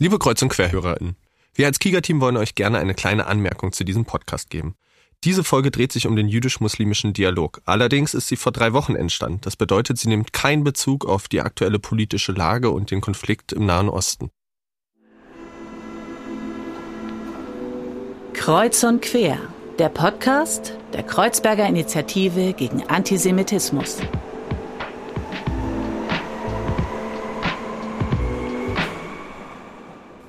Liebe Kreuz- und QuerhörerInnen, wir als Kieger-Team wollen euch gerne eine kleine Anmerkung zu diesem Podcast geben. Diese Folge dreht sich um den jüdisch-muslimischen Dialog. Allerdings ist sie vor drei Wochen entstanden. Das bedeutet, sie nimmt keinen Bezug auf die aktuelle politische Lage und den Konflikt im Nahen Osten. Kreuz und Quer, der Podcast der Kreuzberger Initiative gegen Antisemitismus.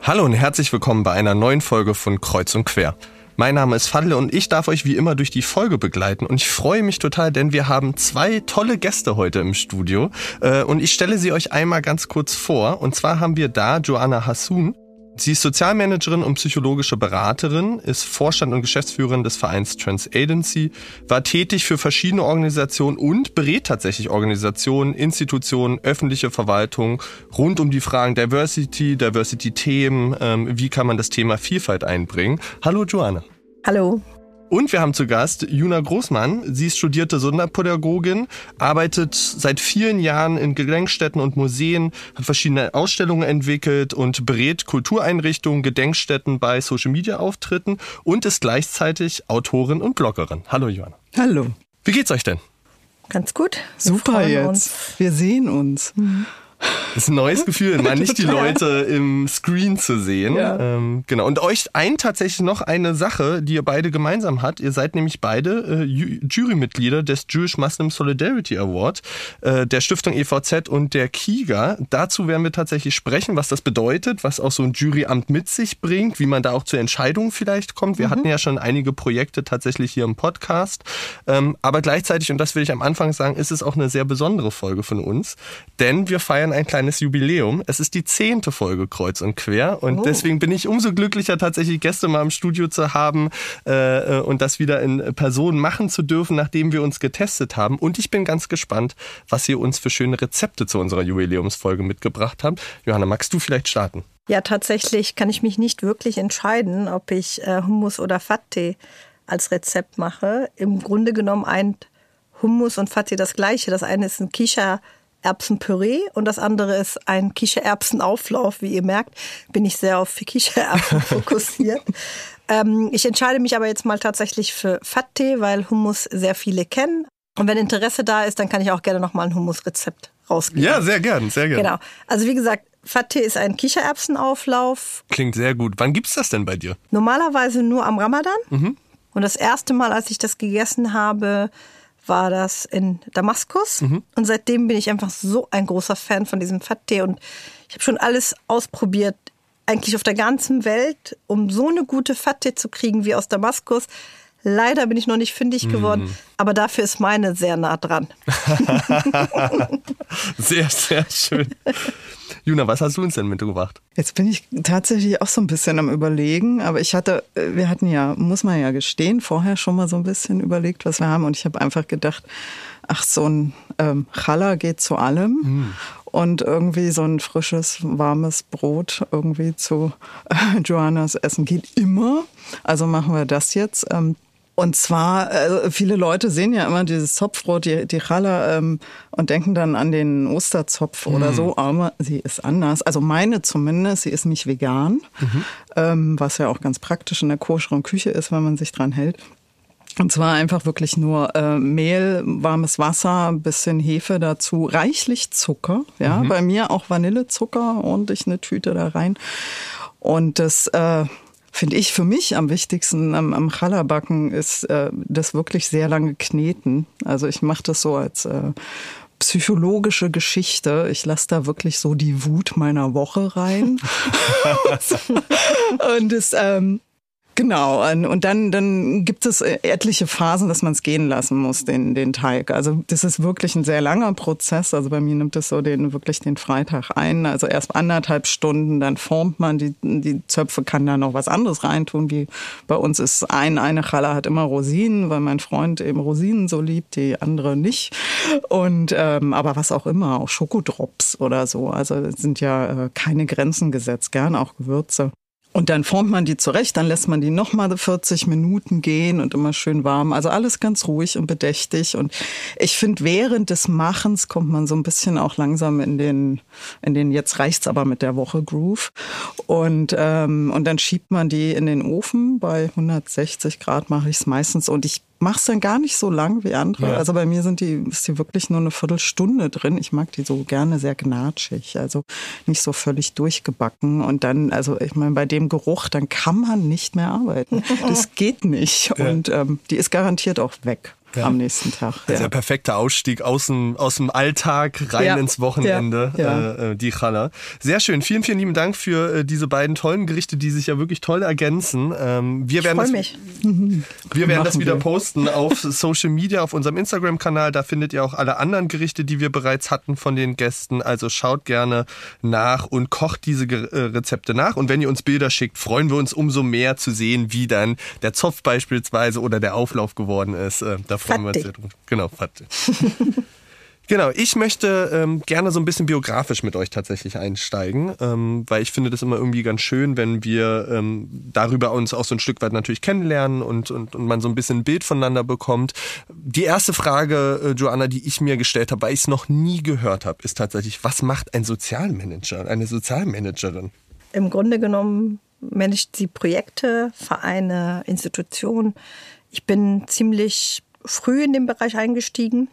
Hallo und herzlich willkommen bei einer neuen Folge von Kreuz und Quer. Mein Name ist Fadle und ich darf euch wie immer durch die Folge begleiten und ich freue mich total, denn wir haben zwei tolle Gäste heute im Studio äh, und ich stelle sie euch einmal ganz kurz vor und zwar haben wir da Joanna Hassun. Sie ist Sozialmanagerin und psychologische Beraterin, ist Vorstand und Geschäftsführerin des Vereins Trans Agency, war tätig für verschiedene Organisationen und berät tatsächlich Organisationen, Institutionen, öffentliche Verwaltung rund um die Fragen Diversity, Diversity-Themen, ähm, wie kann man das Thema Vielfalt einbringen. Hallo Joanna. Hallo. Und wir haben zu Gast Juna Großmann. Sie ist studierte Sonderpädagogin, arbeitet seit vielen Jahren in Gedenkstätten und Museen, hat verschiedene Ausstellungen entwickelt und berät Kultureinrichtungen, Gedenkstätten bei Social-Media-Auftritten und ist gleichzeitig Autorin und Bloggerin. Hallo Johanna. Hallo. Wie geht's euch denn? Ganz gut. Wir Super jetzt. Uns. Wir sehen uns. Mhm. Das ist ein neues Gefühl, mal nicht die Leute im Screen zu sehen. Ja. Ähm, genau. Und euch ein tatsächlich noch eine Sache, die ihr beide gemeinsam habt. Ihr seid nämlich beide äh, Jurymitglieder des Jewish Muslim Solidarity Award äh, der Stiftung EVZ und der KIGA. Dazu werden wir tatsächlich sprechen, was das bedeutet, was auch so ein Juryamt mit sich bringt, wie man da auch zu Entscheidungen vielleicht kommt. Wir mhm. hatten ja schon einige Projekte tatsächlich hier im Podcast. Ähm, aber gleichzeitig, und das will ich am Anfang sagen, ist es auch eine sehr besondere Folge von uns, denn wir feiern ein kleines Jubiläum. Es ist die zehnte Folge Kreuz und Quer und oh. deswegen bin ich umso glücklicher, tatsächlich Gäste mal im Studio zu haben äh, äh, und das wieder in Person machen zu dürfen, nachdem wir uns getestet haben. Und ich bin ganz gespannt, was ihr uns für schöne Rezepte zu unserer Jubiläumsfolge mitgebracht habt. Johanna, magst du vielleicht starten? Ja, tatsächlich kann ich mich nicht wirklich entscheiden, ob ich äh, Hummus oder Fatte als Rezept mache. Im Grunde genommen ein Hummus und Fatte das gleiche. Das eine ist ein Kisha Erbsenpüree und das andere ist ein Kichererbsenauflauf. Wie ihr merkt, bin ich sehr auf Kichererbsen fokussiert. ähm, ich entscheide mich aber jetzt mal tatsächlich für Fattee, weil Hummus sehr viele kennen. Und wenn Interesse da ist, dann kann ich auch gerne nochmal ein Hummusrezept rausgeben. Ja, sehr gern, sehr gern. Genau. Also wie gesagt, Fattee ist ein Kichererbsenauflauf. Klingt sehr gut. Wann gibt's das denn bei dir? Normalerweise nur am Ramadan. Mhm. Und das erste Mal, als ich das gegessen habe, war das in Damaskus. Mhm. Und seitdem bin ich einfach so ein großer Fan von diesem Fattee. Und ich habe schon alles ausprobiert, eigentlich auf der ganzen Welt, um so eine gute Fattee zu kriegen wie aus Damaskus. Leider bin ich noch nicht fündig geworden, mm. aber dafür ist meine sehr nah dran. sehr, sehr schön. Juna, was hast du uns denn mitgebracht? Jetzt bin ich tatsächlich auch so ein bisschen am Überlegen, aber ich hatte, äh, wir hatten ja, muss man ja gestehen, vorher schon mal so ein bisschen überlegt, was wir haben und ich habe einfach gedacht, ach, so ein ähm, Challah geht zu allem. Mm. Und irgendwie so ein frisches, warmes Brot irgendwie zu äh, Johannas Essen geht immer. Also machen wir das jetzt. Ähm, und zwar, äh, viele Leute sehen ja immer dieses Zopfbrot, die, die Challah, ähm, und denken dann an den Osterzopf mhm. oder so, aber sie ist anders. Also meine zumindest, sie ist nicht vegan, mhm. ähm, was ja auch ganz praktisch in der koscheren Küche ist, wenn man sich dran hält. Und zwar einfach wirklich nur äh, Mehl, warmes Wasser, bisschen Hefe dazu, reichlich Zucker, ja, mhm. bei mir auch Vanillezucker, ordentlich eine Tüte da rein. Und das äh, finde ich für mich am wichtigsten am, am Challah-Backen ist äh, das wirklich sehr lange kneten. Also ich mache das so als äh, psychologische Geschichte. Ich lasse da wirklich so die Wut meiner Woche rein. und es ähm, Genau, und dann, dann gibt es äh, etliche Phasen, dass man es gehen lassen muss, den, den Teig. Also das ist wirklich ein sehr langer Prozess. Also bei mir nimmt es so den wirklich den Freitag ein. Also erst anderthalb Stunden, dann formt man die, die Zöpfe, kann da noch was anderes reintun. Wie bei uns ist ein, eine Challah hat immer Rosinen, weil mein Freund eben Rosinen so liebt, die andere nicht. Und ähm, aber was auch immer, auch Schokodrops oder so. Also es sind ja äh, keine Grenzen gesetzt, gern auch Gewürze. Und dann formt man die zurecht, dann lässt man die nochmal 40 Minuten gehen und immer schön warm. Also alles ganz ruhig und bedächtig. Und ich finde, während des Machens kommt man so ein bisschen auch langsam in den, in den jetzt reicht's aber mit der Woche Groove. Und, ähm, und dann schiebt man die in den Ofen. Bei 160 Grad mache ich es meistens. Und ich mach's dann gar nicht so lang wie andere. Ja. Also bei mir sind die, ist die wirklich nur eine Viertelstunde drin. Ich mag die so gerne sehr gnatschig, also nicht so völlig durchgebacken. Und dann, also ich meine, bei dem Geruch, dann kann man nicht mehr arbeiten. Das geht nicht. Ja. Und ähm, die ist garantiert auch weg ja. am nächsten Tag. Ja. Also der perfekte Ausstieg aus dem, aus dem Alltag rein ja. ins Wochenende, äh, äh, die Challah. Sehr schön. Vielen, vielen lieben Dank für äh, diese beiden tollen Gerichte, die sich ja wirklich toll ergänzen. Ähm, wir ich werden das, mich. Wir werden das wieder wir. posten auf Social Media, auf unserem Instagram-Kanal. Da findet ihr auch alle anderen Gerichte, die wir bereits hatten von den Gästen. Also schaut gerne nach und kocht diese äh, Rezepte nach. Und wenn ihr uns Bilder schickt, freuen wir uns umso mehr zu sehen, wie dann der Zopf beispielsweise oder der Auflauf geworden ist. Äh, da freuen wir uns sehr drüber. Genau, Fatih. Genau, ich möchte ähm, gerne so ein bisschen biografisch mit euch tatsächlich einsteigen, ähm, weil ich finde das immer irgendwie ganz schön, wenn wir ähm, darüber uns auch so ein Stück weit natürlich kennenlernen und, und, und man so ein bisschen ein Bild voneinander bekommt. Die erste Frage, äh, Joanna, die ich mir gestellt habe, weil ich es noch nie gehört habe, ist tatsächlich, was macht ein Sozialmanager, eine Sozialmanagerin? Im Grunde genommen managt sie Projekte, Vereine, Institutionen. Ich bin ziemlich früh in den Bereich eingestiegen,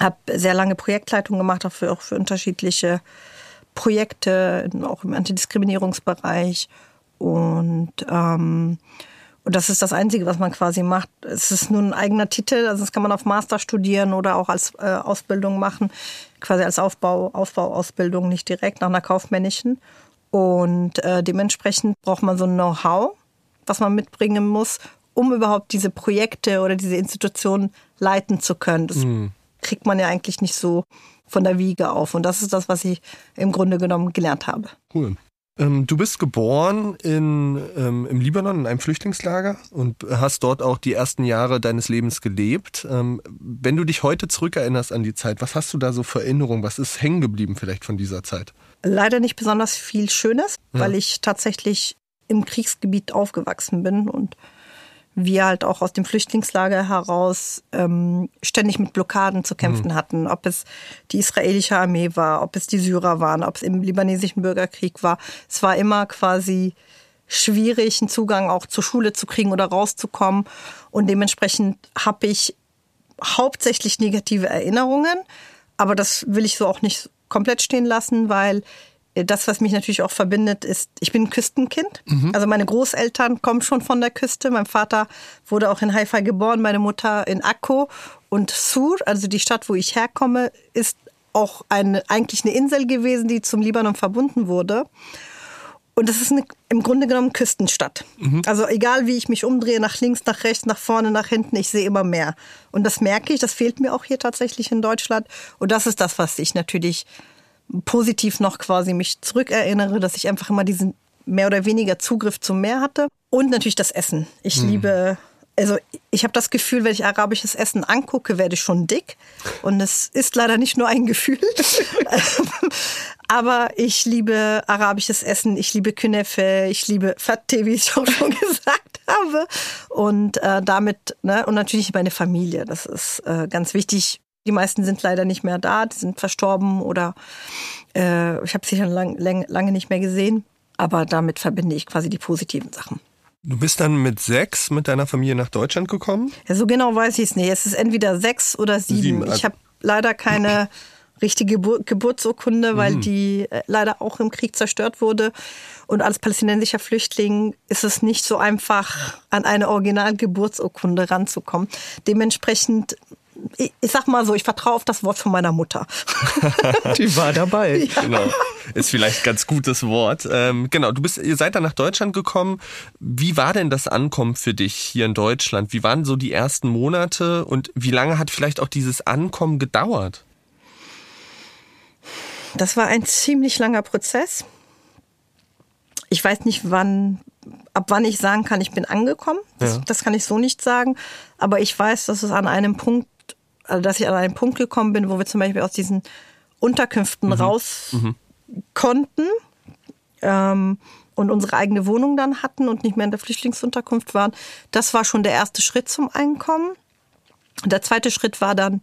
habe sehr lange Projektleitung gemacht, auch für, auch für unterschiedliche Projekte, auch im Antidiskriminierungsbereich. Und, ähm, und das ist das Einzige, was man quasi macht. Es ist nur ein eigener Titel, also das kann man auf Master studieren oder auch als äh, Ausbildung machen, quasi als Aufbau, Aufbauausbildung, nicht direkt nach einer kaufmännischen. Und äh, dementsprechend braucht man so ein Know-how, was man mitbringen muss, um überhaupt diese Projekte oder diese Institutionen leiten zu können. Das mhm. kriegt man ja eigentlich nicht so von der Wiege auf. Und das ist das, was ich im Grunde genommen gelernt habe. Cool. Ähm, du bist geboren in, ähm, im Libanon in einem Flüchtlingslager und hast dort auch die ersten Jahre deines Lebens gelebt. Ähm, wenn du dich heute zurückerinnerst an die Zeit, was hast du da so für Erinnerungen? Was ist hängen geblieben vielleicht von dieser Zeit? Leider nicht besonders viel Schönes, ja. weil ich tatsächlich im Kriegsgebiet aufgewachsen bin und wir halt auch aus dem Flüchtlingslager heraus ähm, ständig mit Blockaden zu kämpfen mhm. hatten. Ob es die israelische Armee war, ob es die Syrer waren, ob es im libanesischen Bürgerkrieg war. Es war immer quasi schwierig, einen Zugang auch zur Schule zu kriegen oder rauszukommen. Und dementsprechend habe ich hauptsächlich negative Erinnerungen. Aber das will ich so auch nicht komplett stehen lassen, weil das, was mich natürlich auch verbindet, ist, ich bin ein Küstenkind. Mhm. Also meine Großeltern kommen schon von der Küste. Mein Vater wurde auch in Haifa geboren, meine Mutter in Akko. Und Sur, also die Stadt, wo ich herkomme, ist auch eine, eigentlich eine Insel gewesen, die zum Libanon verbunden wurde. Und das ist eine, im Grunde genommen Küstenstadt. Mhm. Also egal wie ich mich umdrehe, nach links, nach rechts, nach vorne, nach hinten, ich sehe immer mehr. Und das merke ich, das fehlt mir auch hier tatsächlich in Deutschland. Und das ist das, was ich natürlich positiv noch quasi mich zurückerinnere, dass ich einfach immer diesen mehr oder weniger Zugriff zum Meer hatte. Und natürlich das Essen. Ich mhm. liebe, also ich habe das Gefühl, wenn ich arabisches Essen angucke, werde ich schon dick. Und es ist leider nicht nur ein Gefühl. Aber ich liebe arabisches Essen, ich liebe Künefe, ich liebe Fatte, wie ich auch schon gesagt habe. Und äh, damit, ne, und natürlich meine Familie. Das ist äh, ganz wichtig. Die meisten sind leider nicht mehr da, die sind verstorben oder äh, ich habe sie schon lang, lang, lange nicht mehr gesehen. Aber damit verbinde ich quasi die positiven Sachen. Du bist dann mit sechs mit deiner Familie nach Deutschland gekommen? Ja, so genau weiß ich es nicht. Es ist entweder sechs oder sieben. sieben. Ich also habe leider keine richtige Gebur Geburtsurkunde, weil mhm. die äh, leider auch im Krieg zerstört wurde. Und als palästinensischer Flüchtling ist es nicht so einfach, an eine Originalgeburtsurkunde ranzukommen. Dementsprechend ich, ich sag mal so, ich vertraue auf das Wort von meiner Mutter. Die war dabei. Ja. Genau. Ist vielleicht ganz gutes Wort. Ähm, genau, du bist, ihr seid dann nach Deutschland gekommen. Wie war denn das Ankommen für dich hier in Deutschland? Wie waren so die ersten Monate und wie lange hat vielleicht auch dieses Ankommen gedauert? Das war ein ziemlich langer Prozess. Ich weiß nicht, wann, ab wann ich sagen kann, ich bin angekommen. Das, ja. das, kann ich so nicht sagen. Aber ich weiß, dass es an einem Punkt also dass ich an einen Punkt gekommen bin, wo wir zum Beispiel aus diesen Unterkünften mhm. raus mhm. konnten. ähm, und unsere eigene Wohnung dann hatten und nicht mehr in der Flüchtlingsunterkunft waren. Das war schon der erste Schritt zum Einkommen. Der zweite Schritt war dann,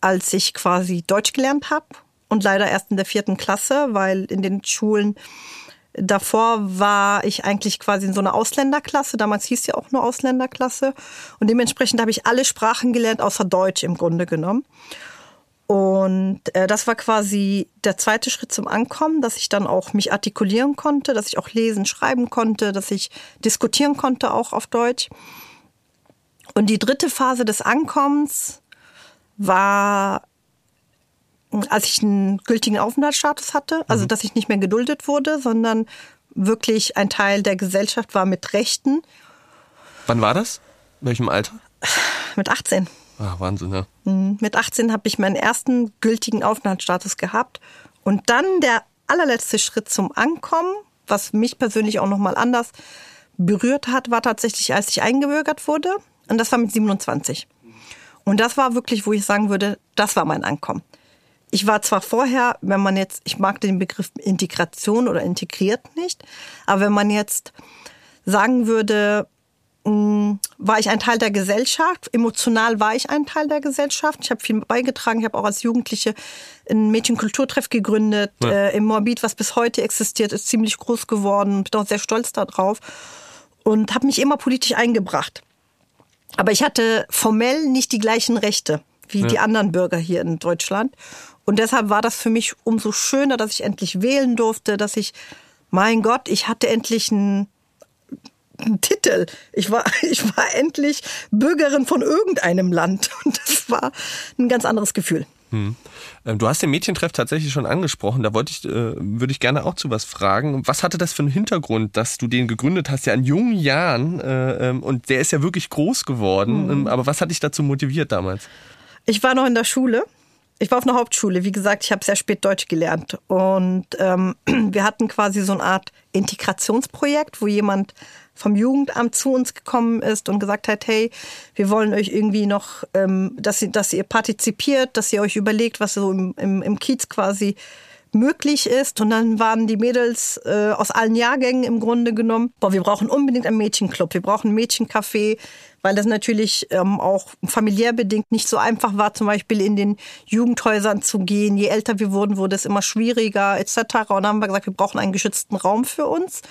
als ich quasi Deutsch gelernt habe und leider erst in der vierten Klasse, weil in den Schulen davor war ich eigentlich quasi in so einer Ausländerklasse. Damals hieß ja auch nur Ausländerklasse. Und dementsprechend habe ich alle Sprachen gelernt, außer Deutsch im Grunde genommen. Und äh, das war quasi der zweite Schritt zum Ankommen, dass ich dann auch mich artikulieren konnte, dass ich auch lesen, schreiben konnte, dass ich diskutieren konnte auch auf Deutsch. Und die dritte Phase des Ankommens war, als ich einen gültigen Aufenthaltsstatus hatte, also mhm. dass ich nicht mehr geduldet wurde, sondern wirklich ein Teil der Gesellschaft war mit Rechten. Wann war das? In welchem Alter? Mit 18. Ach, Wahnsinn, ja. Mhm. Mit 18 habe ich meinen ersten gültigen Aufenthaltsstatus gehabt. Und dann der allerletzte Schritt zum Ankommen, was mich persönlich auch nochmal anders berührt hat, war tatsächlich, als ich eingebürgert wurde. Und das war mit 27. Und das war wirklich, wo ich sagen würde, das war mein Ankommen. Ich war zwar vorher, wenn man jetzt, ich mag den Begriff Integration oder integriert nicht, aber wenn man jetzt sagen würde, Mm, war ich ein Teil der Gesellschaft. Emotional war ich ein Teil der Gesellschaft. Ich habe viel beigetragen. Ich habe auch als Jugendliche einen Mädchenkulturtreff gegründet ja. äh, im Moabit, was bis heute existiert, ist ziemlich groß geworden. Bin auch sehr stolz darauf und habe mich immer politisch eingebracht. Aber ich hatte formell nicht die gleichen Rechte wie ja. die anderen Bürger hier in Deutschland. Und deshalb war das für mich umso schöner, dass ich endlich wählen durfte, dass ich, mein Gott, ich hatte endlich ein einen Titel. Ich war, ich war endlich Bürgerin von irgendeinem Land. Und das war ein ganz anderes Gefühl. Hm. Ähm, du hast den Mädchentreff tatsächlich schon angesprochen. Da wollte ich, äh, würde ich gerne auch zu was fragen. Was hatte das für einen Hintergrund, dass du den gegründet hast, ja in jungen Jahren? Äh, ähm, und der ist ja wirklich groß geworden. Mhm. Aber was hat dich dazu motiviert damals? Ich war noch in der Schule. Ich war auf einer Hauptschule. Wie gesagt, ich habe sehr spät Deutsch gelernt. Und ähm, wir hatten quasi so eine Art Integrationsprojekt, wo jemand vom Jugendamt zu uns gekommen ist und gesagt hat, hey, wir wollen euch irgendwie noch, ähm, dass, ihr, dass ihr partizipiert, dass ihr euch überlegt, was so im, im, im Kiez quasi möglich ist. Und dann waren die Mädels äh, aus allen Jahrgängen im Grunde genommen, boah, wir brauchen unbedingt einen Mädchenclub, wir brauchen ein Mädchencafé, weil das natürlich ähm, auch familiär bedingt nicht so einfach war, zum Beispiel in den Jugendhäusern zu gehen. Je älter wir wurden, wurde es immer schwieriger etc. Und dann haben wir gesagt, wir brauchen einen geschützten Raum für uns.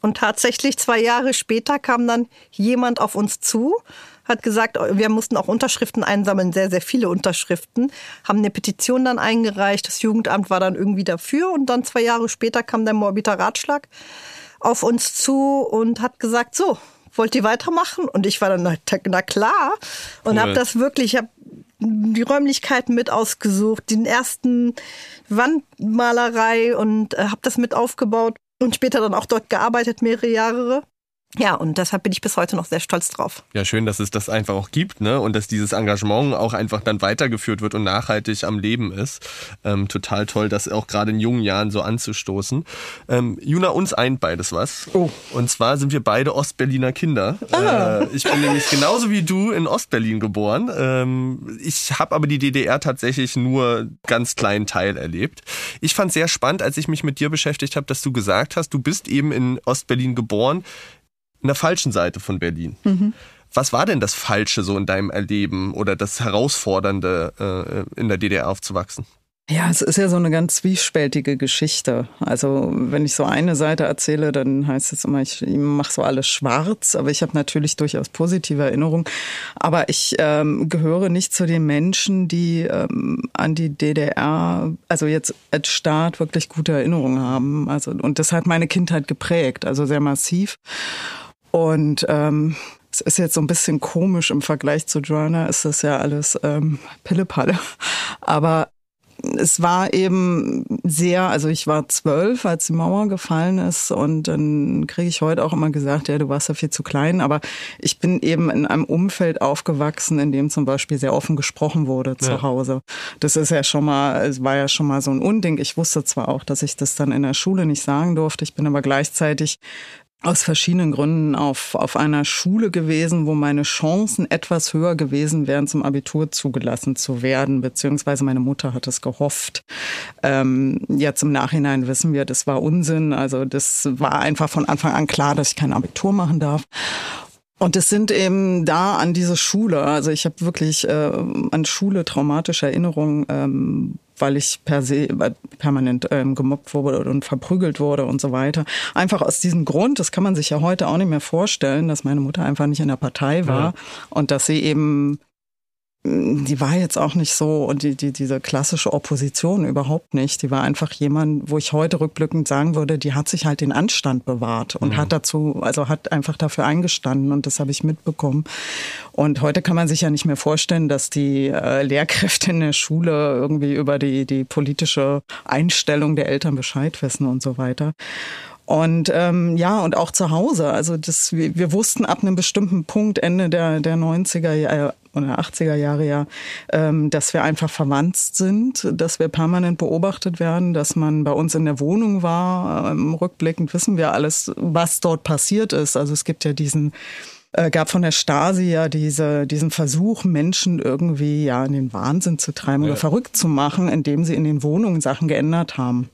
Und tatsächlich zwei Jahre später kam dann jemand auf uns zu, hat gesagt, wir mussten auch Unterschriften einsammeln, sehr, sehr viele Unterschriften, haben eine Petition dann eingereicht, das Jugendamt war dann irgendwie dafür und dann zwei Jahre später kam der Morbiter Ratschlag auf uns zu und hat gesagt, so, wollt ihr weitermachen? Und ich war dann, na, na klar. Und cool. habe das wirklich, ich habe die Räumlichkeiten mit ausgesucht, den ersten Wandmalerei und äh, habe das mit aufgebaut und später dann auch dort gearbeitet, mehrere Jahre. Ja, und deshalb bin ich bis heute noch sehr stolz drauf. Ja, schön, dass es das einfach auch gibt, ne? Und dass dieses Engagement auch einfach dann weitergeführt wird und nachhaltig am Leben ist. Ähm, total toll, das auch gerade in jungen Jahren so anzustoßen. Ähm, Juna, uns eint beides was. Oh. Und zwar sind wir beide Ostberliner Kinder. Ah. Äh, ich bin nämlich genauso wie du in Ostberlin geboren. Ähm, ich habe aber die DDR tatsächlich nur ganz kleinen Teil erlebt. Ich fand sehr spannend, als ich mich mit dir beschäftigt habe, dass du gesagt hast, du bist eben in Ostberlin geboren in der falschen Seite von Berlin. Mhm. Was war denn das Falsche so in deinem Erleben oder das Herausfordernde, äh, in der DDR aufzuwachsen? Ja, es ist ja so eine ganz zwiespältige Geschichte. Also wenn ich so eine Seite erzähle, dann heißt es immer, ich mache so alles schwarz, aber ich habe natürlich durchaus positive Erinnerungen. Aber ich ähm, gehöre nicht zu den Menschen, die ähm, an die DDR, also jetzt als Staat wirklich gute Erinnerungen haben. Also und das hat meine Kindheit geprägt, also sehr massiv. Und ähm, es ist jetzt so ein bisschen komisch im Vergleich zu Joanna, ist das ja alles ähm, Pillepalle. Aber es war eben sehr, also ich war zwölf, als die Mauer gefallen ist und dann kriege ich heute auch immer gesagt, ja, du warst ja viel zu klein, aber ich bin eben in einem Umfeld aufgewachsen, in dem zum Beispiel sehr offen gesprochen wurde zu ja. Hause. Das ist ja schon mal, es war ja schon mal so ein Unding. Ich wusste zwar auch, dass ich das dann in der Schule nicht sagen durfte, ich bin aber gleichzeitig aus verschiedenen Gründen auf, auf einer Schule gewesen, wo meine Chancen etwas höher gewesen wären, zum Abitur zugelassen zu werden, beziehungsweise meine Mutter hat es gehofft. Ähm, jetzt im Nachhinein wissen wir, das war Unsinn. Also das war einfach von Anfang an klar, dass ich kein Abitur machen darf. Und es sind eben da an diese Schule, also ich habe wirklich äh, an Schule traumatische Erinnerungen, ähm, weil ich per se permanent ähm, gemobbt wurde und verprügelt wurde und so weiter. Einfach aus diesem Grund, das kann man sich ja heute auch nicht mehr vorstellen, dass meine Mutter einfach nicht in der Partei war ja. und dass sie eben die war jetzt auch nicht so und die, die, diese klassische Opposition überhaupt nicht. Die war einfach jemand, wo ich heute rückblickend sagen würde, die hat sich halt den Anstand bewahrt und mhm. hat dazu, also hat einfach dafür eingestanden und das habe ich mitbekommen. Und heute kann man sich ja nicht mehr vorstellen, dass die äh, Lehrkräfte in der Schule irgendwie über die, die politische Einstellung der Eltern Bescheid wissen und so weiter. Und ähm, ja, und auch zu Hause. Also das, wir, wir wussten ab einem bestimmten Punkt, Ende der, der 90er Jahre oder 80er Jahre ja, ähm, dass wir einfach verwandt sind, dass wir permanent beobachtet werden, dass man bei uns in der Wohnung war. Ähm, rückblickend wissen wir alles, was dort passiert ist. Also es gibt ja diesen äh, gab von der Stasi ja diese, diesen Versuch, Menschen irgendwie ja in den Wahnsinn zu treiben ja. oder verrückt zu machen, indem sie in den Wohnungen Sachen geändert haben.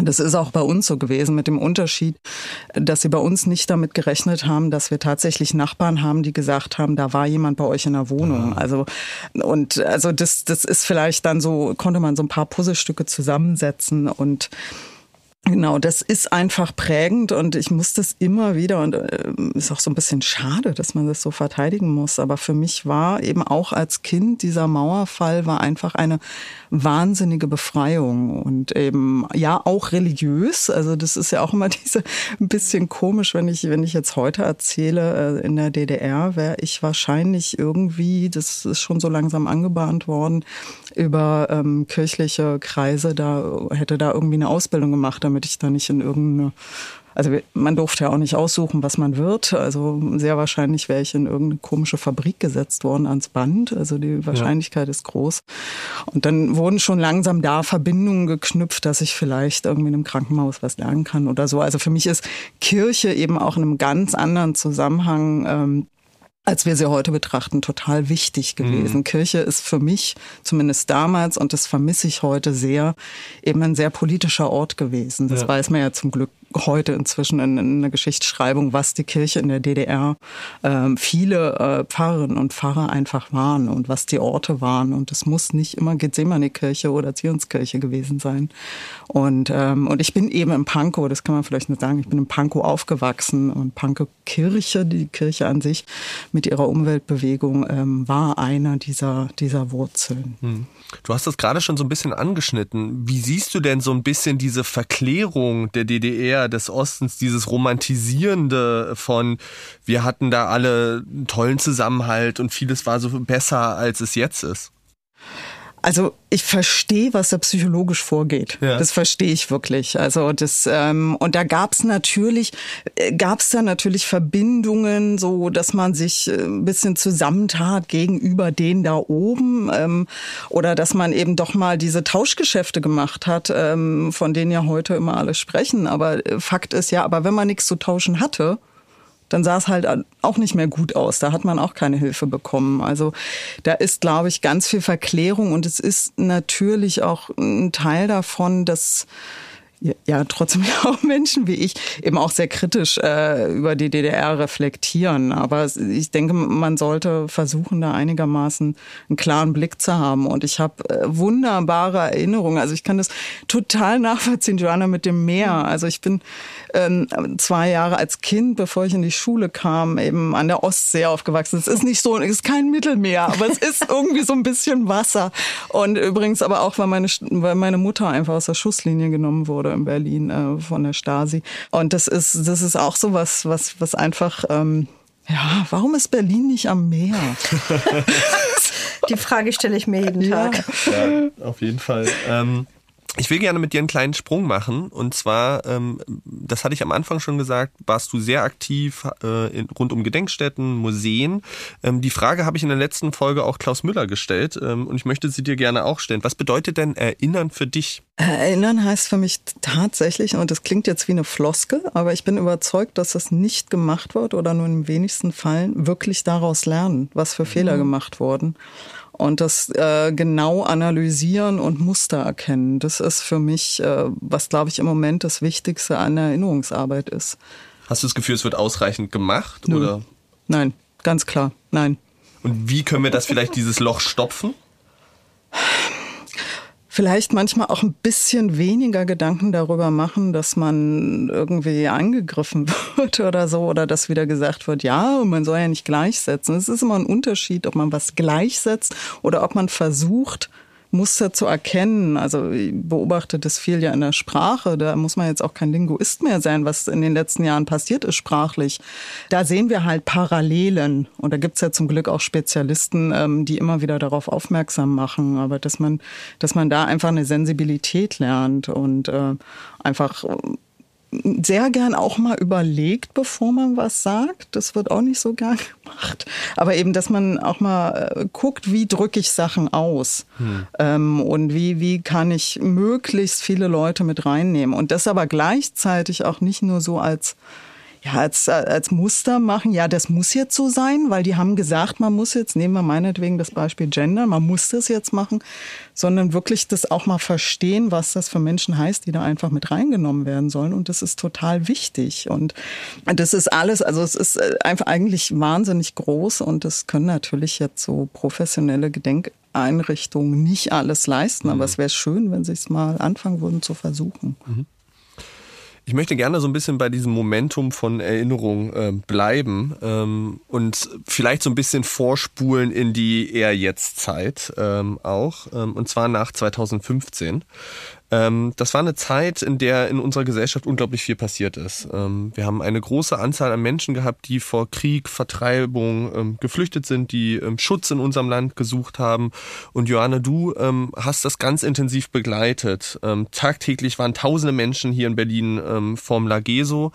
Das ist auch bei uns so gewesen mit dem Unterschied, dass sie bei uns nicht damit gerechnet haben, dass wir tatsächlich Nachbarn haben, die gesagt haben, da war jemand bei euch in der Wohnung. Also und also das das ist vielleicht dann so konnte man so ein paar Puzzlestücke zusammensetzen und Genau, das ist einfach prägend und ich muss das immer wieder und äh, ist auch so ein bisschen schade, dass man das so verteidigen muss. Aber für mich war eben auch als Kind dieser Mauerfall war einfach eine wahnsinnige Befreiung und eben ja auch religiös. Also das ist ja auch immer diese ein bisschen komisch, wenn ich wenn ich jetzt heute erzähle äh, in der DDR wäre ich wahrscheinlich irgendwie, das ist schon so langsam angebahnt worden, über ähm, kirchliche Kreise da hätte da irgendwie eine Ausbildung gemacht damit ich da nicht in irgendeine also man durfte ja auch nicht aussuchen, was man wird. Also sehr wahrscheinlich wäre ich in irgendeine komische Fabrik gesetzt worden ans Band. Also die Wahrscheinlichkeit ja. ist groß. Und dann wurden schon langsam da Verbindungen geknüpft, dass ich vielleicht irgendwie in einem Krankenhaus was lernen kann oder so. Also für mich ist Kirche eben auch in einem ganz anderen Zusammenhang ähm, als wir sie heute betrachten, total wichtig gewesen. Mhm. Kirche ist für mich, zumindest damals, und das vermisse ich heute sehr, eben ein sehr politischer Ort gewesen. Das ja. weiß man ja zum Glück heute inzwischen in, in der Geschichtsschreibung, was die Kirche in der DDR ähm, viele äh, Pfarrerinnen und Pfarrer einfach waren und was die Orte waren. Und es muss nicht immer Gethsemane-Kirche oder Zionskirche gewesen sein. Und, ähm, und ich bin eben in Pankow, das kann man vielleicht nicht sagen, ich bin in Pankow aufgewachsen und Pankow Kirche, die Kirche an sich mit ihrer Umweltbewegung, ähm, war einer dieser, dieser Wurzeln. Hm. Du hast das gerade schon so ein bisschen angeschnitten. Wie siehst du denn so ein bisschen diese Verklärung der DDR, des Ostens, dieses Romantisierende von, wir hatten da alle einen tollen Zusammenhalt und vieles war so besser, als es jetzt ist? Also ich verstehe, was da psychologisch vorgeht. Ja. Das verstehe ich wirklich. Also das ähm, und da gab es natürlich, äh, gab es da natürlich Verbindungen, so dass man sich äh, ein bisschen zusammentat gegenüber denen da oben ähm, oder dass man eben doch mal diese Tauschgeschäfte gemacht hat, ähm, von denen ja heute immer alle sprechen. Aber äh, Fakt ist ja, aber wenn man nichts zu tauschen hatte, dann sah es halt auch nicht mehr gut aus. Da hat man auch keine Hilfe bekommen. Also da ist, glaube ich, ganz viel Verklärung und es ist natürlich auch ein Teil davon, dass ja trotzdem auch Menschen wie ich eben auch sehr kritisch äh, über die DDR reflektieren. Aber ich denke, man sollte versuchen, da einigermaßen einen klaren Blick zu haben. Und ich habe äh, wunderbare Erinnerungen. Also ich kann das total nachvollziehen, Joanna, mit dem Meer. Also ich bin ähm, zwei Jahre als Kind, bevor ich in die Schule kam, eben an der Ostsee aufgewachsen. Es ist nicht so, es ist kein Mittelmeer, aber es ist irgendwie so ein bisschen Wasser. Und übrigens aber auch, weil meine, weil meine Mutter einfach aus der Schusslinie genommen wurde in Berlin äh, von der Stasi. Und das ist, das ist auch so was, was, was einfach, ähm, ja, warum ist Berlin nicht am Meer? Die Frage stelle ich mir jeden Tag. Ja, auf jeden Fall. Ähm, Ich will gerne mit dir einen kleinen Sprung machen. Und zwar, ähm, das hatte ich am Anfang schon gesagt, warst du sehr aktiv äh, in, rund um Gedenkstätten, Museen. Ähm, die Frage habe ich in der letzten Folge auch Klaus Müller gestellt ähm, und ich möchte sie dir gerne auch stellen. Was bedeutet denn Erinnern für dich? Erinnern heißt für mich tatsächlich, und das klingt jetzt wie eine Floske, aber ich bin überzeugt, dass das nicht gemacht wird oder nur in den wenigsten Fällen wirklich daraus lernen, was für Fehler mhm. gemacht wurden und das äh, genau analysieren und Muster erkennen. Das ist für mich, äh, was glaube ich im Moment das Wichtigste an der Erinnerungsarbeit ist. Hast du das Gefühl, es wird ausreichend gemacht? Nö. Oder? Nein, ganz klar, nein. Und wie können wir das vielleicht dieses Loch stopfen? Vielleicht manchmal auch ein bisschen weniger Gedanken darüber machen, dass man irgendwie angegriffen wird oder so oder dass wieder gesagt wird, ja, man soll ja nicht gleichsetzen. Es ist immer ein Unterschied, ob man was gleichsetzt oder ob man versucht, Muster zu erkennen. Also ich beobachte das viel ja in der Sprache. Da muss man jetzt auch kein Linguist mehr sein, was in den letzten Jahren passiert ist sprachlich. Da sehen wir halt Parallelen. Und da gibt's ja zum Glück auch Spezialisten, ähm, die immer wieder darauf aufmerksam machen. Aber dass man, dass man da einfach eine Sensibilität lernt und äh, einfach sehr gern auch mal überlegt, bevor man was sagt. Das wird auch nicht so gern gemacht. Aber eben, dass man auch mal äh, guckt, wie drücke ich Sachen aus hm. ähm, und wie, wie kann ich möglichst viele Leute mit reinnehmen. Und das aber gleichzeitig auch nicht nur so als ja, als, als Muster machen, ja, das muss jetzt so sein, weil die haben gesagt, man muss jetzt, nehmen wir meinetwegen das Beispiel Gender, man muss das jetzt machen, sondern wirklich das auch mal verstehen, was das für Menschen heißt, die da einfach mit reingenommen werden sollen. Und das ist total wichtig. Und das ist alles, also es ist äh, einfach eigentlich wahnsinnig groß und das können natürlich jetzt so professionelle Gedenkeinrichtungen nicht alles leisten, mhm. aber es wäre schön, wenn sie es mal anfangen würden zu versuchen. Mhm. Ich möchte gerne so ein bisschen bei diesem Momentum von Erinnerung äh, bleiben ähm, und vielleicht so ein bisschen vorspulen in die eher jetzt Zeit ähm, auch, ähm, und zwar nach 2015. Ähm, das war eine Zeit, in der in unserer Gesellschaft unglaublich viel passiert ist. Ähm, wir haben eine große Anzahl an Menschen gehabt, die vor Krieg, Vertreibung ähm, geflüchtet sind, die ähm, Schutz in unserem Land gesucht haben. Und Johanna, du ähm, hast das ganz intensiv begleitet. Ähm, tagtäglich waren tausende Menschen hier in Berlin vorm Lageso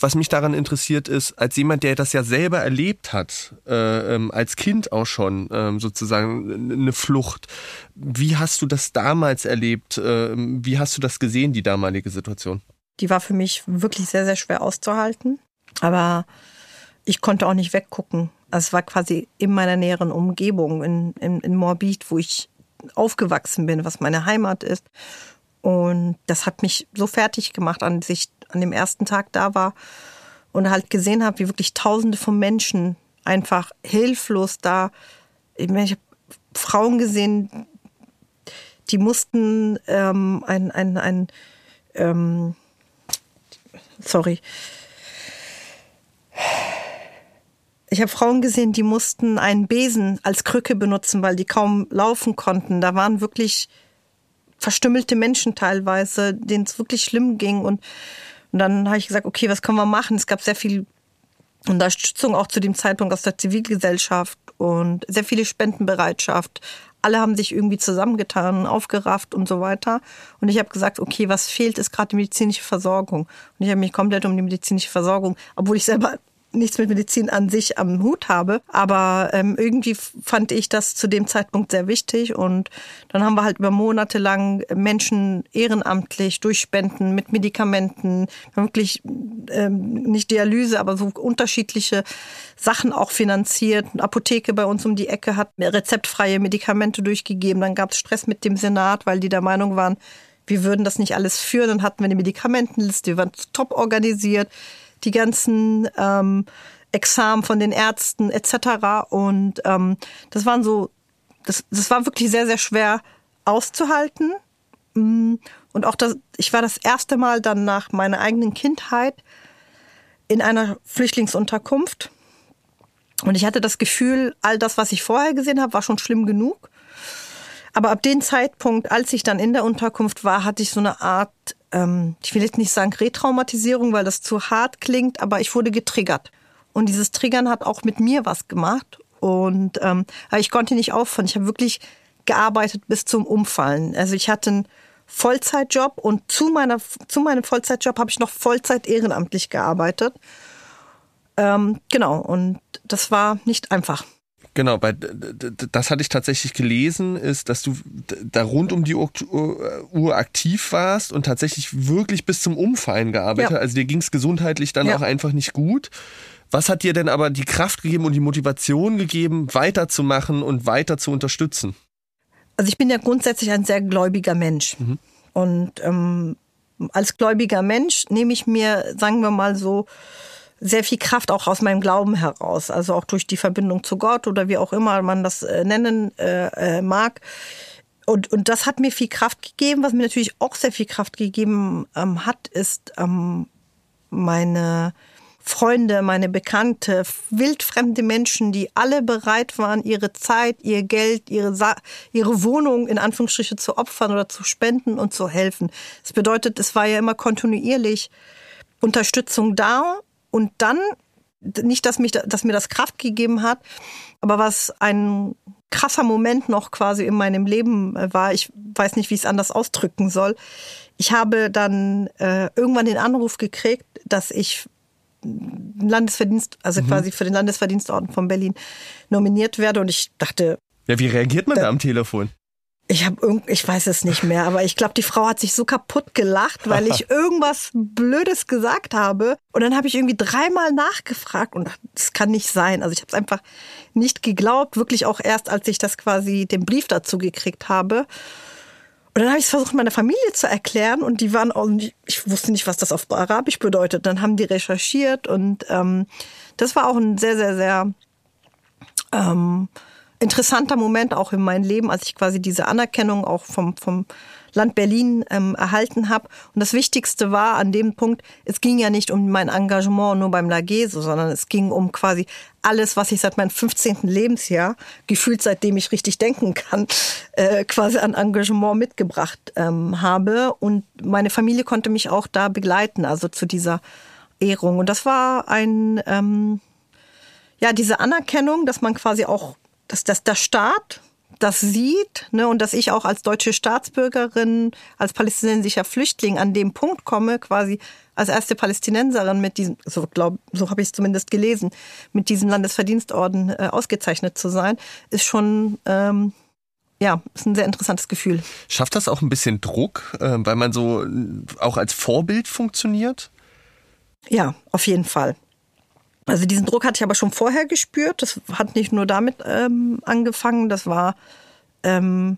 was mich daran interessiert ist, als jemand, der das ja selber erlebt hat, äh, ähm, als Kind auch schon, ähm, sozusagen eine Flucht. Wie hast du das damals erlebt? Äh, wie hast du das gesehen, die damalige Situation? Die war für mich wirklich sehr, sehr schwer auszuhalten. Aber ich konnte auch nicht weggucken. Also es war quasi in meiner näheren Umgebung, in, in, in Morbid, wo ich aufgewachsen bin, was meine Heimat ist. Und das hat mich so fertig gemacht, an sich an dem ersten Tag da war und halt gesehen habe, wie wirklich Tausende von Menschen einfach hilflos da. Ich, ich habe Frauen gesehen, die mussten ähm, ein, ein, ein ähm, sorry. Ich habe Frauen gesehen, die mussten einen Besen als Krücke benutzen, weil die kaum laufen konnten. Da waren wirklich verstümmelte Menschen teilweise, denen es wirklich schlimm ging. Und, und dann habe ich gesagt, okay, was können wir machen? Es gab sehr viel Unterstützung auch zu dem Zeitpunkt aus der Zivilgesellschaft und sehr viele Spendenbereitschaft. Alle haben sich irgendwie zusammengetan, aufgerafft und so weiter. Und ich habe gesagt, okay, was fehlt, ist gerade die medizinische Versorgung. Und ich habe mich komplett um die medizinische Versorgung, obwohl ich selber nichts mit Medizin an sich am Hut habe. Aber ähm, irgendwie fand ich das zu dem Zeitpunkt sehr wichtig. Und dann haben wir halt über Monate lang Menschen ehrenamtlich durchspenden mit Medikamenten, wirklich ähm, nicht Dialyse, aber so unterschiedliche Sachen auch finanziert. Eine Apotheke bei uns um die Ecke hat rezeptfreie Medikamente durchgegeben. Dann gab es Stress mit dem Senat, weil die der Meinung waren, wir würden das nicht alles führen. Dann hatten wir eine Medikamentenliste, wir waren top organisiert die ganzen ähm, Examen von den Ärzten etc. Und ähm, das waren so, das, das war wirklich sehr, sehr schwer auszuhalten. Mm, und auch das, ich war das erste Mal dann nach meiner eigenen Kindheit in einer Flüchtlingsunterkunft. Und ich hatte das Gefühl, all das, was ich vorher gesehen habe, war schon schlimm genug. Aber ab dem Zeitpunkt, als ich dann in der Unterkunft war, hatte ich so eine Art ähm, ich will jetzt nicht sagen Retraumatisierung, weil das zu hart klingt, aber ich wurde getriggert. Und dieses Triggern hat auch mit mir was gemacht. Und ähm, ich konnte nicht aufhören. Ich habe wirklich gearbeitet bis zum Umfallen. Also ich hatte einen Vollzeitjob und zu meiner zu meinem Vollzeitjob habe ich noch Vollzeit ehrenamtlich gearbeitet. Ähm, genau und das war nicht einfach. Genau, bei, das hatte ich tatsächlich gelesen, ist, dass du da rund um die Uhr aktiv warst und tatsächlich wirklich bis zum Umfallen gearbeitet. Ja. Also dir ging es gesundheitlich dann ja. auch einfach nicht gut. Was hat dir denn aber die Kraft gegeben und die Motivation gegeben, weiterzumachen und weiter zu unterstützen? Also ich bin ja grundsätzlich ein sehr gläubiger Mensch. Mhm. Und ähm, als gläubiger Mensch nehme ich mir, sagen wir mal so, sehr viel Kraft auch aus meinem Glauben heraus, also auch durch die Verbindung zu Gott oder wie auch immer man das äh, nennen äh, äh, mag. Und, und das hat mir viel Kraft gegeben. Was mir natürlich auch sehr viel Kraft gegeben ähm, hat, ist ähm, meine Freunde, meine Bekannte, wildfremde Menschen, die alle bereit waren, ihre Zeit, ihr Geld, ihre, Sa ihre Wohnung in Anführungsstriche zu opfern oder zu spenden und zu helfen. Das bedeutet, es war ja immer kontinuierlich Unterstützung da und dann, nicht, dass, mich, dass mir das Kraft gegeben hat, aber was ein krasser Moment noch quasi in meinem Leben äh, war, ich weiß nicht, wie ich es anders ausdrücken soll. Ich habe dann äh, irgendwann den Anruf gekriegt, dass ich Landesverdienst, also mhm. quasi für den Landesverdienstorden von Berlin nominiert werde und ich dachte. Ja, wie reagiert man da, da am Telefon? Ich habe irgend, ich weiß es nicht mehr, aber ich glaube, die Frau hat sich so kaputt gelacht, weil ich irgendwas Blödes gesagt habe. Und dann habe ich irgendwie dreimal nachgefragt und das kann nicht sein. Also ich habe es einfach nicht geglaubt, wirklich auch erst, als ich das quasi den Brief dazu gekriegt habe. Und dann habe ich es versucht, meiner Familie zu erklären und die waren auch, nicht, ich wusste nicht, was das auf Arabisch bedeutet. Dann haben die recherchiert und ähm, das war auch ein sehr, sehr, sehr ähm, interessanter Moment auch in meinem Leben, als ich quasi diese Anerkennung auch vom, vom Land Berlin ähm, erhalten habe. Und das Wichtigste war an dem Punkt, es ging ja nicht um mein Engagement nur beim Lageso, sondern es ging um quasi alles, was ich seit meinem 15. Lebensjahr, gefühlt seitdem ich richtig denken kann, äh, quasi an Engagement mitgebracht ähm, habe. Und meine Familie konnte mich auch da begleiten, also zu dieser Ehrung. Und das war ein, ähm, ja, diese Anerkennung, dass man quasi auch dass, dass der Staat das sieht ne, und dass ich auch als deutsche Staatsbürgerin, als palästinensischer Flüchtling an dem Punkt komme, quasi als erste Palästinenserin mit diesem, so glaube, so habe ich es zumindest gelesen, mit diesem Landesverdienstorden äh, ausgezeichnet zu sein, ist schon ähm, ja, ist ein sehr interessantes Gefühl. Schafft das auch ein bisschen Druck, äh, weil man so auch als Vorbild funktioniert? Ja, auf jeden Fall. Also diesen Druck hatte ich aber schon vorher gespürt. Das hat nicht nur damit ähm, angefangen. Das war, ähm,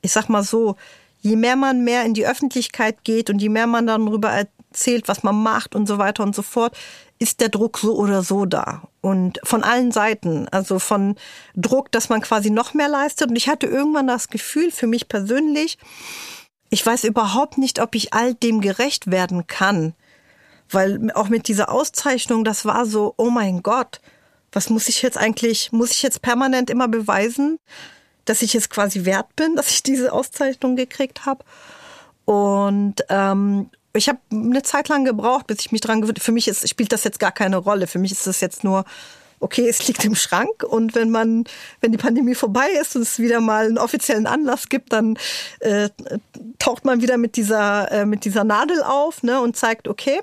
ich sag mal so, je mehr man mehr in die Öffentlichkeit geht und je mehr man dann darüber erzählt, was man macht und so weiter und so fort, ist der Druck so oder so da. Und von allen Seiten. Also von Druck, dass man quasi noch mehr leistet. Und ich hatte irgendwann das Gefühl, für mich persönlich, ich weiß überhaupt nicht, ob ich all dem gerecht werden kann weil auch mit dieser Auszeichnung, das war so, oh mein Gott, was muss ich jetzt eigentlich, muss ich jetzt permanent immer beweisen, dass ich es quasi wert bin, dass ich diese Auszeichnung gekriegt habe. Und ähm, ich habe eine Zeit lang gebraucht, bis ich mich dran gewöhnt. Für mich ist, spielt das jetzt gar keine Rolle. Für mich ist das jetzt nur, okay, es liegt im Schrank und wenn man, wenn die Pandemie vorbei ist und es wieder mal einen offiziellen Anlass gibt, dann äh, taucht man wieder mit dieser äh, mit dieser Nadel auf ne, und zeigt, okay.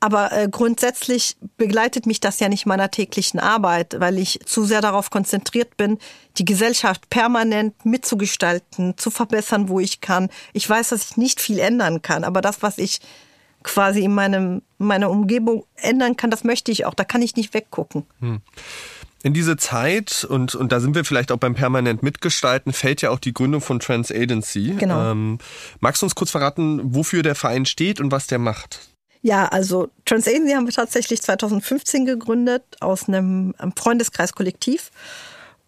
Aber äh, grundsätzlich begleitet mich das ja nicht meiner täglichen Arbeit, weil ich zu sehr darauf konzentriert bin, die Gesellschaft permanent mitzugestalten, zu verbessern, wo ich kann. Ich weiß, dass ich nicht viel ändern kann, aber das, was ich quasi in meinem, meiner Umgebung ändern kann, das möchte ich auch. Da kann ich nicht weggucken. Hm. In diese Zeit, und, und da sind wir vielleicht auch beim permanent Mitgestalten, fällt ja auch die Gründung von Trans Agency. Genau. Ähm, magst du uns kurz verraten, wofür der Verein steht und was der macht? Ja, also Transagency haben wir tatsächlich 2015 gegründet aus einem Freundeskreiskollektiv.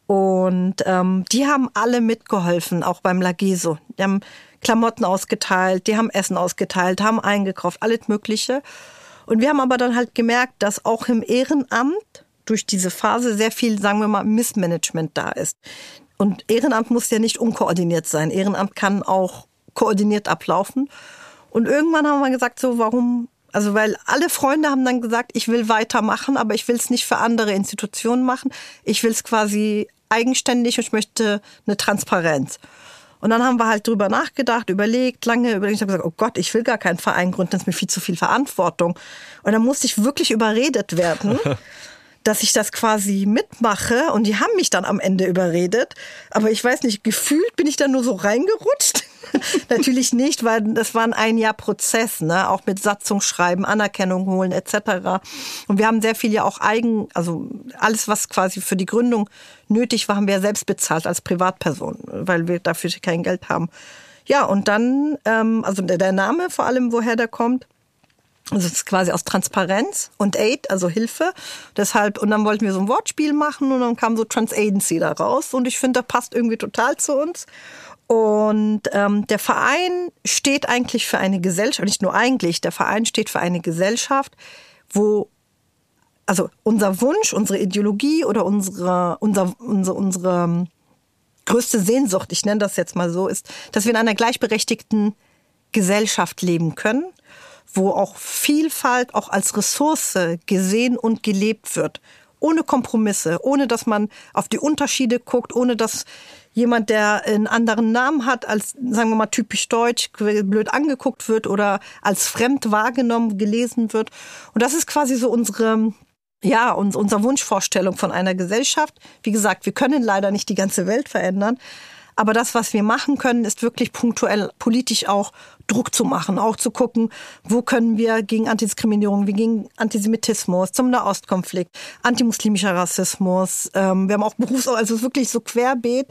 Und ähm, die haben alle mitgeholfen, auch beim Lageso. Die haben Klamotten ausgeteilt, die haben Essen ausgeteilt, haben eingekauft, alles Mögliche. Und wir haben aber dann halt gemerkt, dass auch im Ehrenamt durch diese Phase sehr viel, sagen wir mal, Missmanagement da ist. Und Ehrenamt muss ja nicht unkoordiniert sein. Ehrenamt kann auch koordiniert ablaufen. Und irgendwann haben wir gesagt, so, warum also weil alle Freunde haben dann gesagt, ich will weitermachen, aber ich will es nicht für andere Institutionen machen. Ich will es quasi eigenständig und ich möchte eine Transparenz. Und dann haben wir halt drüber nachgedacht, überlegt, lange überlegt. Ich habe gesagt, oh Gott, ich will gar keinen Verein gründen, das ist mir viel zu viel Verantwortung. Und dann musste ich wirklich überredet werden. dass ich das quasi mitmache und die haben mich dann am Ende überredet. Aber ich weiß nicht, gefühlt bin ich dann nur so reingerutscht. Natürlich nicht, weil das war ein ein Jahr Prozess, ne? auch mit Satzungsschreiben, Anerkennung holen etc. Und wir haben sehr viel ja auch eigen, also alles, was quasi für die Gründung nötig war, haben wir ja selbst bezahlt als Privatperson, weil wir dafür kein Geld haben. Ja, und dann, ähm, also der Name vor allem, woher der kommt, also es ist quasi aus Transparenz und Aid, also Hilfe. Deshalb, und dann wollten wir so ein Wortspiel machen und dann kam so Transagency da raus. Und ich finde, das passt irgendwie total zu uns. Und ähm, der Verein steht eigentlich für eine Gesellschaft, nicht nur eigentlich, der Verein steht für eine Gesellschaft, wo also unser Wunsch, unsere Ideologie oder unsere, unser, unsere, unsere ähm, größte Sehnsucht, ich nenne das jetzt mal so, ist, dass wir in einer gleichberechtigten Gesellschaft leben können, wo auch Vielfalt auch als Ressource gesehen und gelebt wird. Ohne Kompromisse, ohne dass man auf die Unterschiede guckt, ohne dass jemand, der einen anderen Namen hat, als, sagen wir mal, typisch deutsch, blöd angeguckt wird oder als fremd wahrgenommen, gelesen wird. Und das ist quasi so unsere, ja, unsere Wunschvorstellung von einer Gesellschaft. Wie gesagt, wir können leider nicht die ganze Welt verändern. Aber das, was wir machen können, ist wirklich punktuell politisch auch Druck zu machen, auch zu gucken, wo können wir gegen Antidiskriminierung, wie gegen Antisemitismus, zum Nahostkonflikt, antimuslimischer Rassismus. Ähm, wir haben auch Berufs-, also wirklich so querbeet.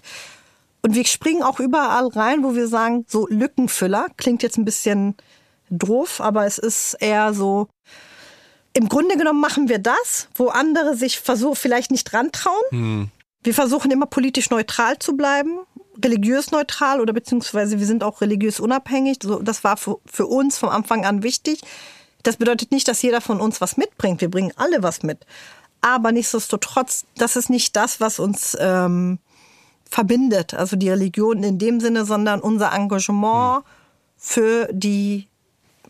Und wir springen auch überall rein, wo wir sagen, so Lückenfüller, klingt jetzt ein bisschen doof, aber es ist eher so, im Grunde genommen machen wir das, wo andere sich versuchen, vielleicht nicht rantrauen. Hm. Wir versuchen immer politisch neutral zu bleiben religiös neutral oder beziehungsweise wir sind auch religiös unabhängig. So, das war für, für uns vom Anfang an wichtig. Das bedeutet nicht, dass jeder von uns was mitbringt. Wir bringen alle was mit. Aber nichtsdestotrotz, das ist nicht das, was uns ähm, verbindet. Also die Religion in dem Sinne, sondern unser Engagement mhm. für die,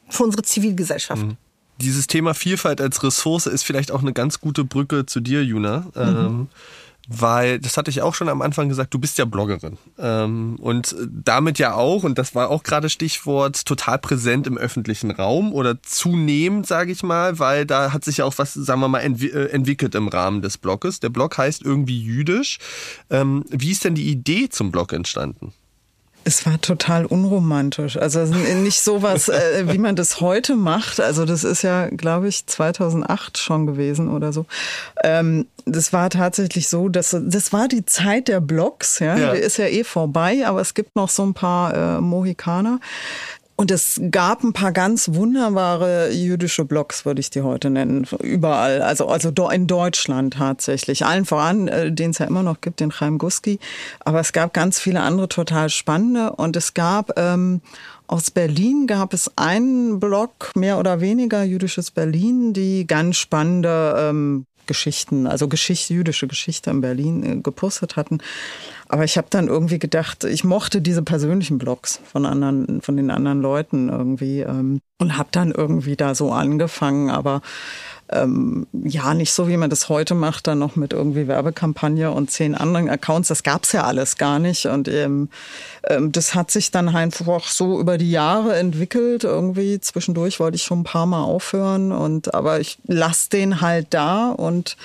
für unsere Zivilgesellschaft. Mhm. Dieses Thema Vielfalt als Ressource ist vielleicht auch eine ganz gute Brücke zu dir, Juna. Mhm. Ähm, weil, das hatte ich auch schon am Anfang gesagt, du bist ja Bloggerin. Ähm, und damit ja auch, und das war auch gerade Stichwort, total präsent im öffentlichen Raum oder zunehmend, sage ich mal, weil da hat sich ja auch was, sagen wir mal, entwi äh, entwickelt im Rahmen des Blogs. Der Blog heißt irgendwie jüdisch. Ähm, wie ist denn die Idee zum Blog entstanden? Es war total unromantisch. Also nicht sowas, äh, wie man das heute macht. Also das ist ja, glaube ich, 2008 schon gewesen oder so. Ähm, das war tatsächlich so, dass das war die Zeit der Blogs. Ja, ja. die ist ja eh vorbei, aber es gibt noch so ein paar äh, Mohikaner. Und es gab ein paar ganz wunderbare jüdische Blogs, würde ich die heute nennen, überall. Also, also in Deutschland tatsächlich. Allen voran, äh, den es ja immer noch gibt, den Chaim Guski. Aber es gab ganz viele andere total spannende. Und es gab ähm, aus Berlin gab es einen Blog, mehr oder weniger jüdisches Berlin, die ganz spannende ähm, Geschichten, also Geschichte, jüdische Geschichte in Berlin äh, gepostet hatten. Aber ich habe dann irgendwie gedacht, ich mochte diese persönlichen Blogs von anderen, von den anderen Leuten irgendwie ähm, und habe dann irgendwie da so angefangen. Aber ähm, ja, nicht so, wie man das heute macht, dann noch mit irgendwie Werbekampagne und zehn anderen Accounts. Das gab's ja alles gar nicht. Und ähm, ähm, das hat sich dann einfach so über die Jahre entwickelt. Irgendwie zwischendurch wollte ich schon ein paar Mal aufhören. Und aber ich lasse den halt da und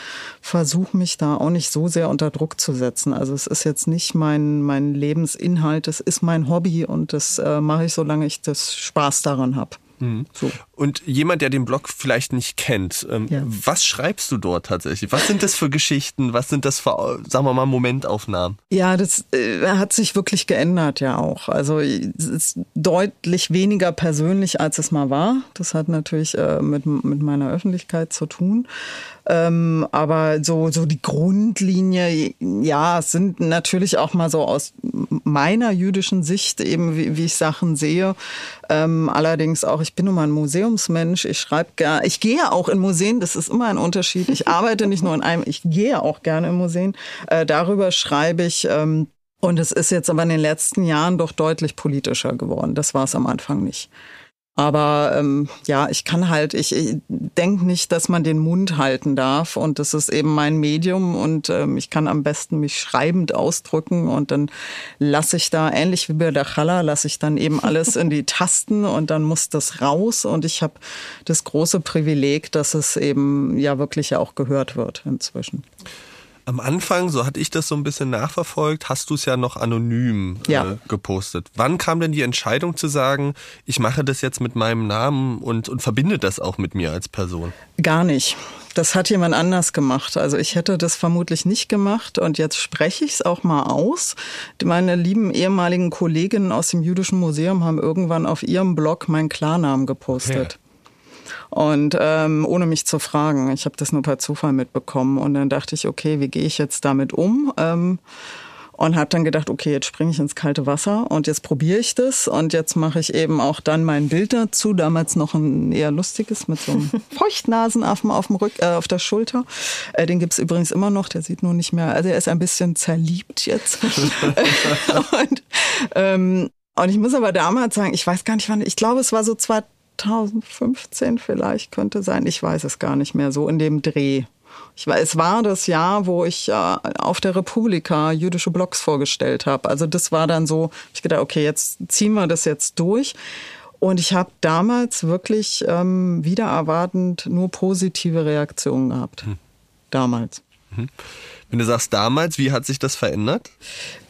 versuche mich da auch nicht so sehr unter Druck zu setzen. Also es ist jetzt nicht mein, mein Lebensinhalt, es ist mein Hobby und das äh, mache ich, solange ich das Spaß daran habe. Mhm. So. Und jemand, der den Blog vielleicht nicht kennt, ähm, ja. was schreibst du dort tatsächlich? Was sind das für Geschichten? Was sind das für, sagen wir mal, Momentaufnahmen? Ja, das äh, hat sich wirklich geändert ja auch. Also es ist deutlich weniger persönlich, als es mal war. Das hat natürlich äh, mit, mit meiner Öffentlichkeit zu tun. Ähm, aber so, so die Grundlinie, ja, es sind natürlich auch mal so aus meiner jüdischen Sicht eben, wie, wie ich Sachen sehe. Ähm, allerdings auch, ich bin nun mal ein Museumsmensch. Ich schreibe gerne, ich gehe auch in Museen, das ist immer ein Unterschied. Ich arbeite nicht nur in einem, ich gehe auch gerne in Museen. Äh, darüber schreibe ich. Ähm, und es ist jetzt aber in den letzten Jahren doch deutlich politischer geworden. Das war es am Anfang nicht. Aber ähm, ja, ich kann halt, ich, ich denke nicht, dass man den Mund halten darf. Und das ist eben mein Medium und ähm, ich kann am besten mich schreibend ausdrücken und dann lasse ich da, ähnlich wie bei der Chala, lasse ich dann eben alles in die Tasten und dann muss das raus. Und ich habe das große Privileg, dass es eben ja wirklich auch gehört wird inzwischen. Am Anfang, so hatte ich das so ein bisschen nachverfolgt, hast du es ja noch anonym ja. äh, gepostet. Wann kam denn die Entscheidung zu sagen, ich mache das jetzt mit meinem Namen und, und verbinde das auch mit mir als Person? Gar nicht. Das hat jemand anders gemacht. Also ich hätte das vermutlich nicht gemacht und jetzt spreche ich es auch mal aus. Meine lieben ehemaligen Kolleginnen aus dem Jüdischen Museum haben irgendwann auf ihrem Blog meinen Klarnamen gepostet. Ja. Und ähm, ohne mich zu fragen. Ich habe das nur per Zufall mitbekommen. Und dann dachte ich, okay, wie gehe ich jetzt damit um? Ähm, und habe dann gedacht, okay, jetzt springe ich ins kalte Wasser und jetzt probiere ich das und jetzt mache ich eben auch dann mein Bild dazu. Damals noch ein eher lustiges mit so einem Feuchtnasenaffen auf dem Rück, äh, auf der Schulter. Äh, den gibt's übrigens immer noch. Der sieht nur nicht mehr. Also er ist ein bisschen zerliebt jetzt. und, ähm, und ich muss aber damals sagen, ich weiß gar nicht wann. Ich glaube, es war so 2000 2015 vielleicht könnte sein. Ich weiß es gar nicht mehr, so in dem Dreh. Ich weiß, es war das Jahr, wo ich äh, auf der Republika jüdische Blogs vorgestellt habe. Also das war dann so, ich gedacht, okay, jetzt ziehen wir das jetzt durch. Und ich habe damals wirklich ähm, wieder erwartend nur positive Reaktionen gehabt. Hm. Damals. Mhm. Wenn du sagst damals, wie hat sich das verändert?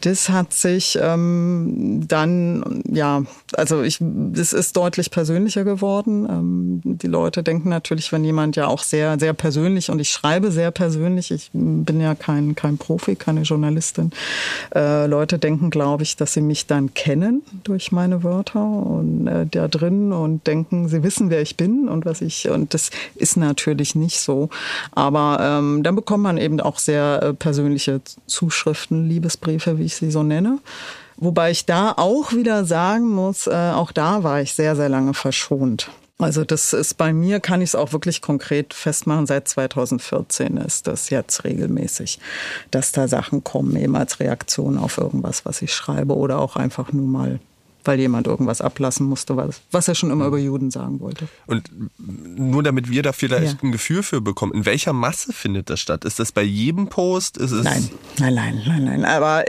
Das hat sich ähm, dann, ja, also ich, das ist deutlich persönlicher geworden. Ähm, die Leute denken natürlich, wenn jemand ja auch sehr, sehr persönlich und ich schreibe sehr persönlich, ich bin ja kein, kein Profi, keine Journalistin. Äh, Leute denken, glaube ich, dass sie mich dann kennen durch meine Wörter und äh, da drin und denken, sie wissen, wer ich bin und was ich, und das ist natürlich nicht so. Aber ähm, dann bekommt man eben auch sehr äh, persönliche Zuschriften, Liebesbriefe, wie ich sie so nenne. Wobei ich da auch wieder sagen muss, äh, auch da war ich sehr, sehr lange verschont. Also das ist bei mir, kann ich es auch wirklich konkret festmachen, seit 2014 ist das jetzt regelmäßig, dass da Sachen kommen, eben als Reaktion auf irgendwas, was ich schreibe oder auch einfach nur mal weil jemand irgendwas ablassen musste, was, was er schon immer über Juden sagen wollte. Und nur damit wir da vielleicht ja. ein Gefühl für bekommen, in welcher Masse findet das statt? Ist das bei jedem Post? Ist es nein, nein, nein, nein, nein. Aber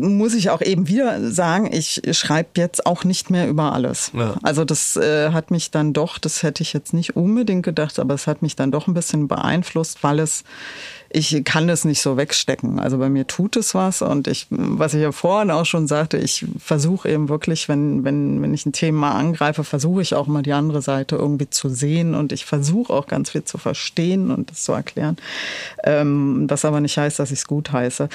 muss ich auch eben wieder sagen, ich schreibe jetzt auch nicht mehr über alles. Ja. Also das äh, hat mich dann doch, das hätte ich jetzt nicht unbedingt gedacht, aber es hat mich dann doch ein bisschen beeinflusst, weil es ich kann das nicht so wegstecken. Also bei mir tut es was und ich, was ich ja vorhin auch schon sagte, ich versuche eben wirklich, wenn, wenn, wenn ich ein Thema angreife, versuche ich auch mal die andere Seite irgendwie zu sehen und ich versuche auch ganz viel zu verstehen und das zu erklären. Ähm, was aber nicht heißt, dass ich es gut heiße.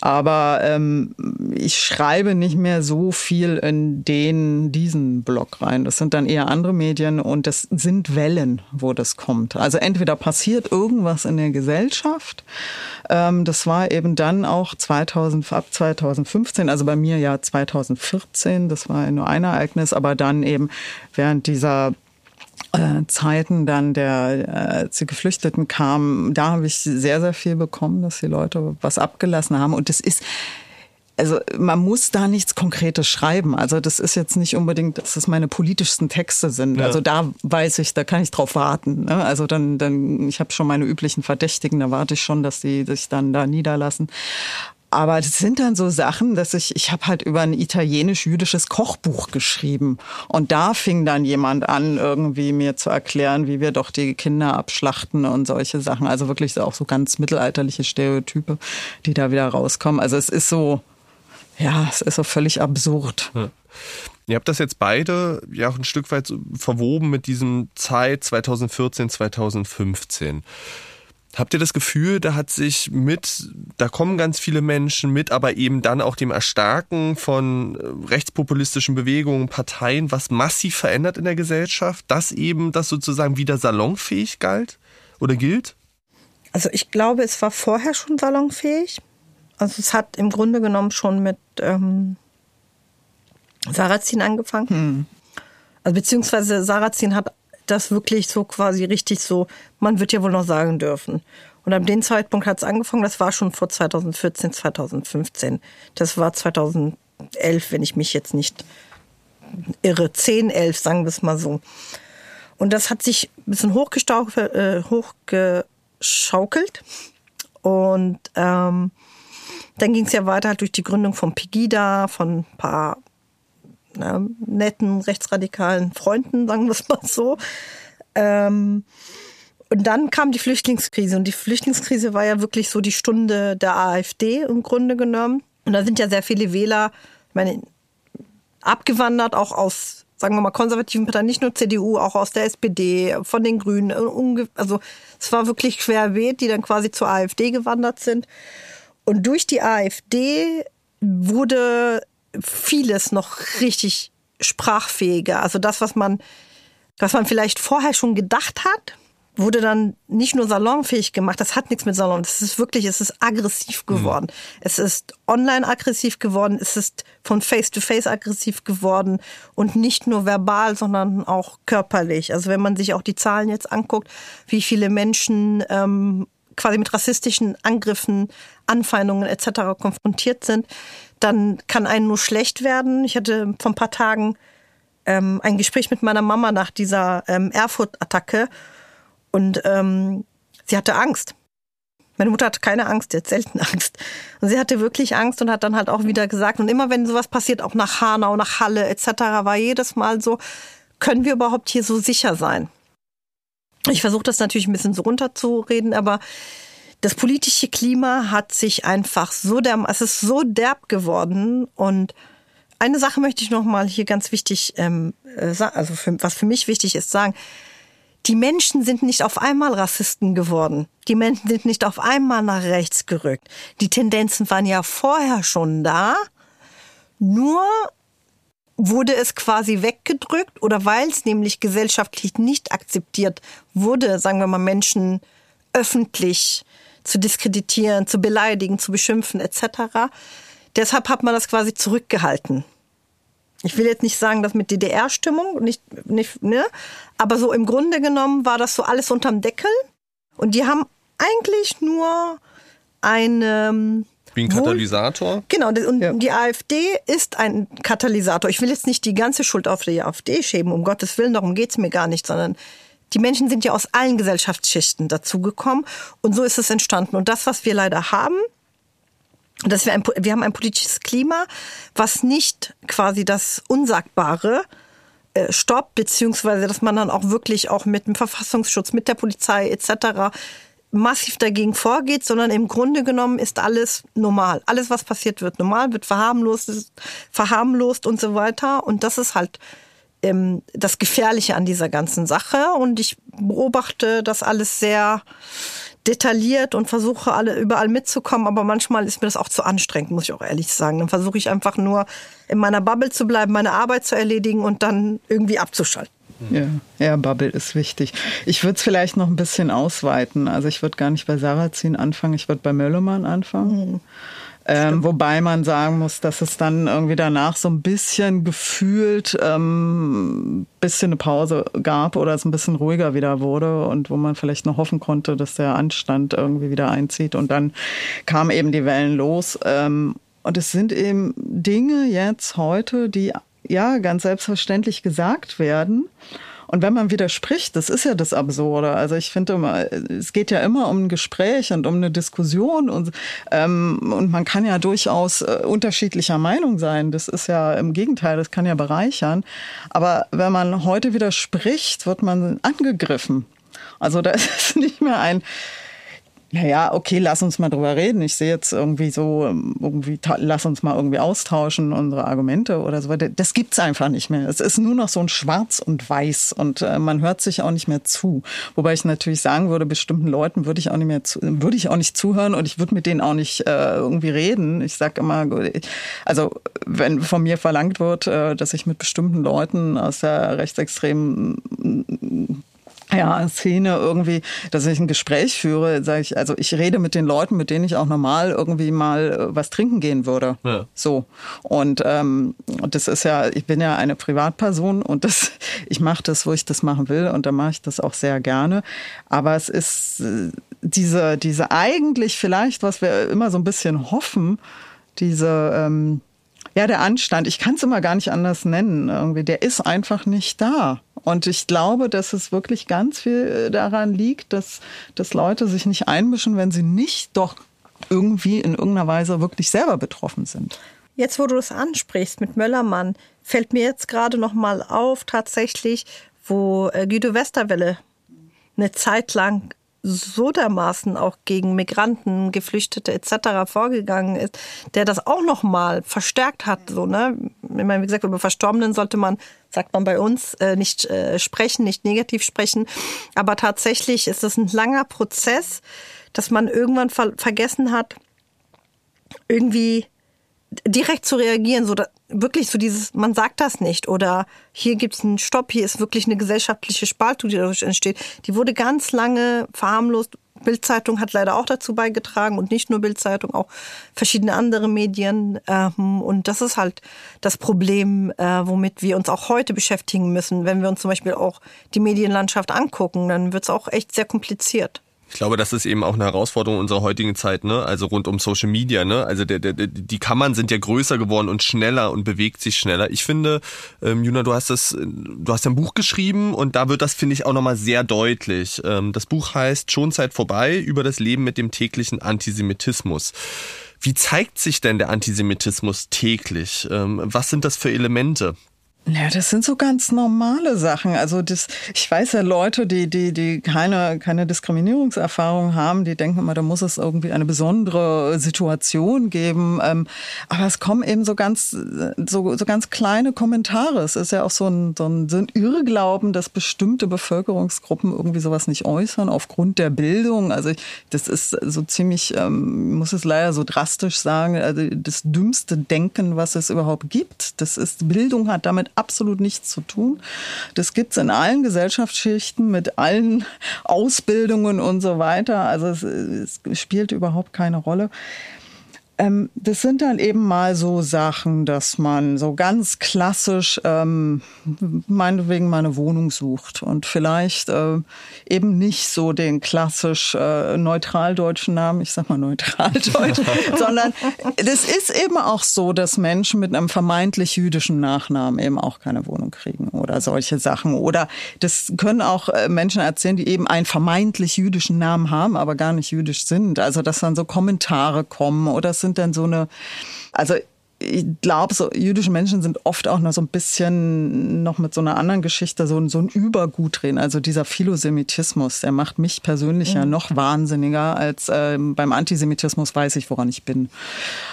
Aber ähm, ich schreibe nicht mehr so viel in den, diesen Blog rein. Das sind dann eher andere Medien und das sind Wellen, wo das kommt. Also entweder passiert irgendwas in der Gesellschaft, das war eben dann auch 2000, ab 2015, also bei mir ja 2014, das war nur ein Ereignis, aber dann eben während dieser äh, Zeiten dann der äh, Geflüchteten kamen, da habe ich sehr, sehr viel bekommen, dass die Leute was abgelassen haben. Und das ist also man muss da nichts Konkretes schreiben. Also das ist jetzt nicht unbedingt, dass das meine politischsten Texte sind. Ja. Also da weiß ich, da kann ich drauf warten. Ne? Also dann, dann, ich habe schon meine üblichen Verdächtigen, da warte ich schon, dass die sich dann da niederlassen. Aber das sind dann so Sachen, dass ich, ich habe halt über ein italienisch-jüdisches Kochbuch geschrieben. Und da fing dann jemand an, irgendwie mir zu erklären, wie wir doch die Kinder abschlachten und solche Sachen. Also wirklich auch so ganz mittelalterliche Stereotype, die da wieder rauskommen. Also es ist so, ja, es ist so völlig absurd. Ja. Ihr habt das jetzt beide ja auch ein Stück weit verwoben mit diesem Zeit 2014, 2015. Habt ihr das Gefühl, da hat sich mit, da kommen ganz viele Menschen mit, aber eben dann auch dem Erstarken von äh, rechtspopulistischen Bewegungen, Parteien, was massiv verändert in der Gesellschaft, dass eben das sozusagen wieder salonfähig galt oder gilt? Also ich glaube, es war vorher schon salonfähig. Also es hat im Grunde genommen schon mit ähm, Sarrazin angefangen. Hm. Also beziehungsweise Sarrazin hat das wirklich so quasi richtig so, man wird ja wohl noch sagen dürfen. Und ab dem Zeitpunkt hat es angefangen, das war schon vor 2014, 2015. Das war 2011, wenn ich mich jetzt nicht irre. 10, 11, sagen wir es mal so. Und das hat sich ein bisschen äh, hochgeschaukelt. Und ähm, dann ging es ja weiter halt durch die Gründung von Pegida, von ein paar na, netten rechtsradikalen Freunden, sagen wir es mal so. Ähm, und dann kam die Flüchtlingskrise. Und die Flüchtlingskrise war ja wirklich so die Stunde der AfD im Grunde genommen. Und da sind ja sehr viele Wähler, ich meine, abgewandert, auch aus, sagen wir mal, konservativen Parteien, nicht nur CDU, auch aus der SPD, von den Grünen. Also es war wirklich querbeet, die dann quasi zur AfD gewandert sind. Und durch die AfD wurde vieles noch richtig sprachfähiger. Also das, was man, was man vielleicht vorher schon gedacht hat, wurde dann nicht nur salonfähig gemacht, das hat nichts mit Salon, das ist wirklich, es ist aggressiv mhm. geworden. Mhm. Es ist online aggressiv geworden, es ist von Face to Face aggressiv geworden und nicht nur verbal, sondern auch körperlich. Also wenn man sich auch die Zahlen jetzt anguckt, wie viele Menschen ähm, quasi mit rassistischen Angriffen, Anfeindungen etc. konfrontiert sind, dann kann einen nur schlecht werden. Ich hatte vor ein paar Tagen ähm, ein Gespräch mit meiner Mama nach dieser ähm, Erfurt-Attacke und ähm, sie hatte Angst. Meine Mutter hat keine Angst, jetzt selten Angst. Und sie hatte wirklich Angst und hat dann halt auch wieder gesagt, und immer wenn sowas passiert, auch nach Hanau, nach Halle etc., war jedes Mal so, können wir überhaupt hier so sicher sein? Ich versuche das natürlich ein bisschen so runterzureden, aber das politische Klima hat sich einfach so derb, es ist so derb geworden und eine Sache möchte ich noch mal hier ganz wichtig, ähm, äh, also für, was für mich wichtig ist, sagen. Die Menschen sind nicht auf einmal Rassisten geworden. Die Menschen sind nicht auf einmal nach rechts gerückt. Die Tendenzen waren ja vorher schon da. Nur wurde es quasi weggedrückt oder weil es nämlich gesellschaftlich nicht akzeptiert wurde, sagen wir mal Menschen öffentlich zu diskreditieren, zu beleidigen, zu beschimpfen etc. Deshalb hat man das quasi zurückgehalten. Ich will jetzt nicht sagen, dass mit DDR-Stimmung, nicht, nicht, ne? aber so im Grunde genommen war das so alles unterm Deckel. Und die haben eigentlich nur eine wie ein Katalysator? Wohl, genau, und ja. die AfD ist ein Katalysator. Ich will jetzt nicht die ganze Schuld auf die AfD schäben, um Gottes Willen, darum geht's mir gar nicht, sondern die Menschen sind ja aus allen Gesellschaftsschichten dazugekommen und so ist es entstanden. Und das, was wir leider haben, dass wir ein, wir haben ein politisches Klima, was nicht quasi das Unsagbare äh, stoppt, beziehungsweise dass man dann auch wirklich auch mit dem Verfassungsschutz, mit der Polizei etc massiv dagegen vorgeht, sondern im Grunde genommen ist alles normal. Alles, was passiert, wird normal, wird verharmlost, verharmlost und so weiter. Und das ist halt ähm, das Gefährliche an dieser ganzen Sache. Und ich beobachte das alles sehr detailliert und versuche alle überall mitzukommen, aber manchmal ist mir das auch zu anstrengend, muss ich auch ehrlich sagen. Dann versuche ich einfach nur in meiner Bubble zu bleiben, meine Arbeit zu erledigen und dann irgendwie abzuschalten. Ja, ja, Bubble ist wichtig. Ich würde es vielleicht noch ein bisschen ausweiten. Also ich würde gar nicht bei Sarrazin anfangen, ich würde bei Möllermann anfangen. Mhm. Ähm, wobei man sagen muss, dass es dann irgendwie danach so ein bisschen gefühlt ähm, bisschen eine Pause gab oder es ein bisschen ruhiger wieder wurde und wo man vielleicht noch hoffen konnte, dass der Anstand irgendwie wieder einzieht. Und dann kamen eben die Wellen los. Ähm, und es sind eben Dinge jetzt heute, die ja ganz selbstverständlich gesagt werden. Und wenn man widerspricht, das ist ja das Absurde. Also ich finde immer, es geht ja immer um ein Gespräch und um eine Diskussion und, ähm, und man kann ja durchaus äh, unterschiedlicher Meinung sein. Das ist ja im Gegenteil, das kann ja bereichern. Aber wenn man heute widerspricht, wird man angegriffen. Also da ist es nicht mehr ein, naja, okay, lass uns mal drüber reden. Ich sehe jetzt irgendwie so, irgendwie, lass uns mal irgendwie austauschen, unsere Argumente oder so weiter. Das gibt's einfach nicht mehr. Es ist nur noch so ein Schwarz und Weiß und äh, man hört sich auch nicht mehr zu. Wobei ich natürlich sagen würde, bestimmten Leuten würde ich auch nicht mehr zu, würde ich auch nicht zuhören und ich würde mit denen auch nicht äh, irgendwie reden. Ich sage immer, also wenn von mir verlangt wird, äh, dass ich mit bestimmten Leuten aus der rechtsextremen ja, Szene irgendwie, dass ich ein Gespräch führe, sage ich, also ich rede mit den Leuten, mit denen ich auch normal irgendwie mal äh, was trinken gehen würde. Ja. So. Und ähm, das ist ja, ich bin ja eine Privatperson und das, ich mache das, wo ich das machen will und da mache ich das auch sehr gerne. Aber es ist äh, diese, diese eigentlich vielleicht, was wir immer so ein bisschen hoffen, diese ähm, ja, der Anstand, ich kann es immer gar nicht anders nennen, irgendwie, der ist einfach nicht da. Und ich glaube, dass es wirklich ganz viel daran liegt, dass, dass Leute sich nicht einmischen, wenn sie nicht doch irgendwie in irgendeiner Weise wirklich selber betroffen sind. Jetzt, wo du es ansprichst mit Möllermann, fällt mir jetzt gerade noch mal auf, tatsächlich, wo äh, Guido Westerwelle eine Zeit lang so dermaßen auch gegen Migranten, Geflüchtete etc. vorgegangen ist, der das auch noch mal verstärkt hat. So, ne? Ich meine, wie gesagt, über Verstorbenen sollte man, sagt man bei uns, äh, nicht äh, sprechen, nicht negativ sprechen. Aber tatsächlich ist es ein langer Prozess, dass man irgendwann ver vergessen hat, irgendwie direkt zu reagieren, so da, wirklich so dieses, man sagt das nicht oder hier gibt es einen Stopp, hier ist wirklich eine gesellschaftliche Spaltung, die dadurch entsteht. Die wurde ganz lange verharmlost. Bildzeitung hat leider auch dazu beigetragen und nicht nur Bildzeitung, auch verschiedene andere Medien. Ähm, und das ist halt das Problem, äh, womit wir uns auch heute beschäftigen müssen. Wenn wir uns zum Beispiel auch die Medienlandschaft angucken, dann wird es auch echt sehr kompliziert. Ich glaube, das ist eben auch eine Herausforderung unserer heutigen Zeit, ne? Also rund um Social Media, ne? Also der, der, die Kammern sind ja größer geworden und schneller und bewegt sich schneller. Ich finde, ähm, Juna, du hast das, du hast ein Buch geschrieben und da wird das, finde ich, auch nochmal sehr deutlich. Ähm, das Buch heißt Schon Zeit vorbei über das Leben mit dem täglichen Antisemitismus. Wie zeigt sich denn der Antisemitismus täglich? Ähm, was sind das für Elemente? Ja, das sind so ganz normale Sachen. Also das, ich weiß ja Leute, die, die, die keine, keine Diskriminierungserfahrung haben, die denken immer, da muss es irgendwie eine besondere Situation geben. Ähm, aber es kommen eben so ganz, so, so ganz kleine Kommentare. Es ist ja auch so ein, so ein, so ein Irrglauben, dass bestimmte Bevölkerungsgruppen irgendwie sowas nicht äußern aufgrund der Bildung. Also das ist so ziemlich, ähm, muss es leider so drastisch sagen, also das dümmste Denken, was es überhaupt gibt. Das ist, Bildung hat damit absolut nichts zu tun. Das gibt's in allen Gesellschaftsschichten mit allen Ausbildungen und so weiter. Also es, es spielt überhaupt keine Rolle. Ähm, das sind dann eben mal so Sachen, dass man so ganz klassisch ähm, meinetwegen mal eine Wohnung sucht und vielleicht äh, eben nicht so den klassisch äh, neutral-deutschen Namen, ich sag mal neutral-deutsch, sondern das ist eben auch so, dass Menschen mit einem vermeintlich jüdischen Nachnamen eben auch keine Wohnung kriegen oder solche Sachen. Oder das können auch äh, Menschen erzählen, die eben einen vermeintlich jüdischen Namen haben, aber gar nicht jüdisch sind. Also dass dann so Kommentare kommen oder es sind dann so eine, also ich glaube, so jüdische Menschen sind oft auch noch so ein bisschen noch mit so einer anderen Geschichte so, so ein Übergut drehen. Also dieser Philosemitismus, der macht mich persönlich mhm. ja noch wahnsinniger als äh, beim Antisemitismus weiß ich, woran ich bin.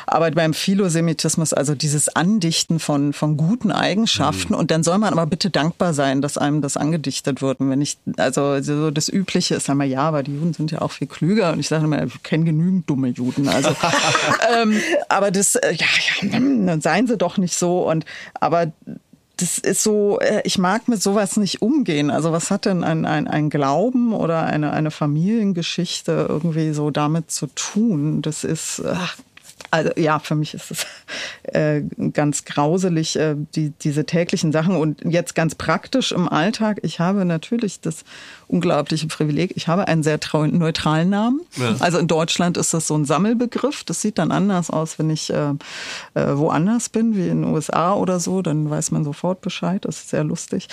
Aber beim Philosemitismus, also dieses Andichten von, von guten Eigenschaften mhm. und dann soll man aber bitte dankbar sein, dass einem das angedichtet wird. Und wenn ich, also so das Übliche ist einmal, ja, aber die Juden sind ja auch viel klüger und ich sage immer, ich kenne genügend dumme Juden. Also, ähm, aber das, äh, ja, ja, dann seien sie doch nicht so. Und aber das ist so, äh, ich mag mit sowas nicht umgehen. Also was hat denn ein, ein, ein Glauben oder eine, eine Familiengeschichte irgendwie so damit zu tun? Das ist, ach, also ja, für mich ist es äh, ganz grauselig, äh, die, diese täglichen Sachen. Und jetzt ganz praktisch im Alltag, ich habe natürlich das unglaubliche Privileg, ich habe einen sehr neutralen Namen. Ja. Also in Deutschland ist das so ein Sammelbegriff. Das sieht dann anders aus, wenn ich äh, äh, woanders bin, wie in den USA oder so. Dann weiß man sofort Bescheid. Das ist sehr lustig.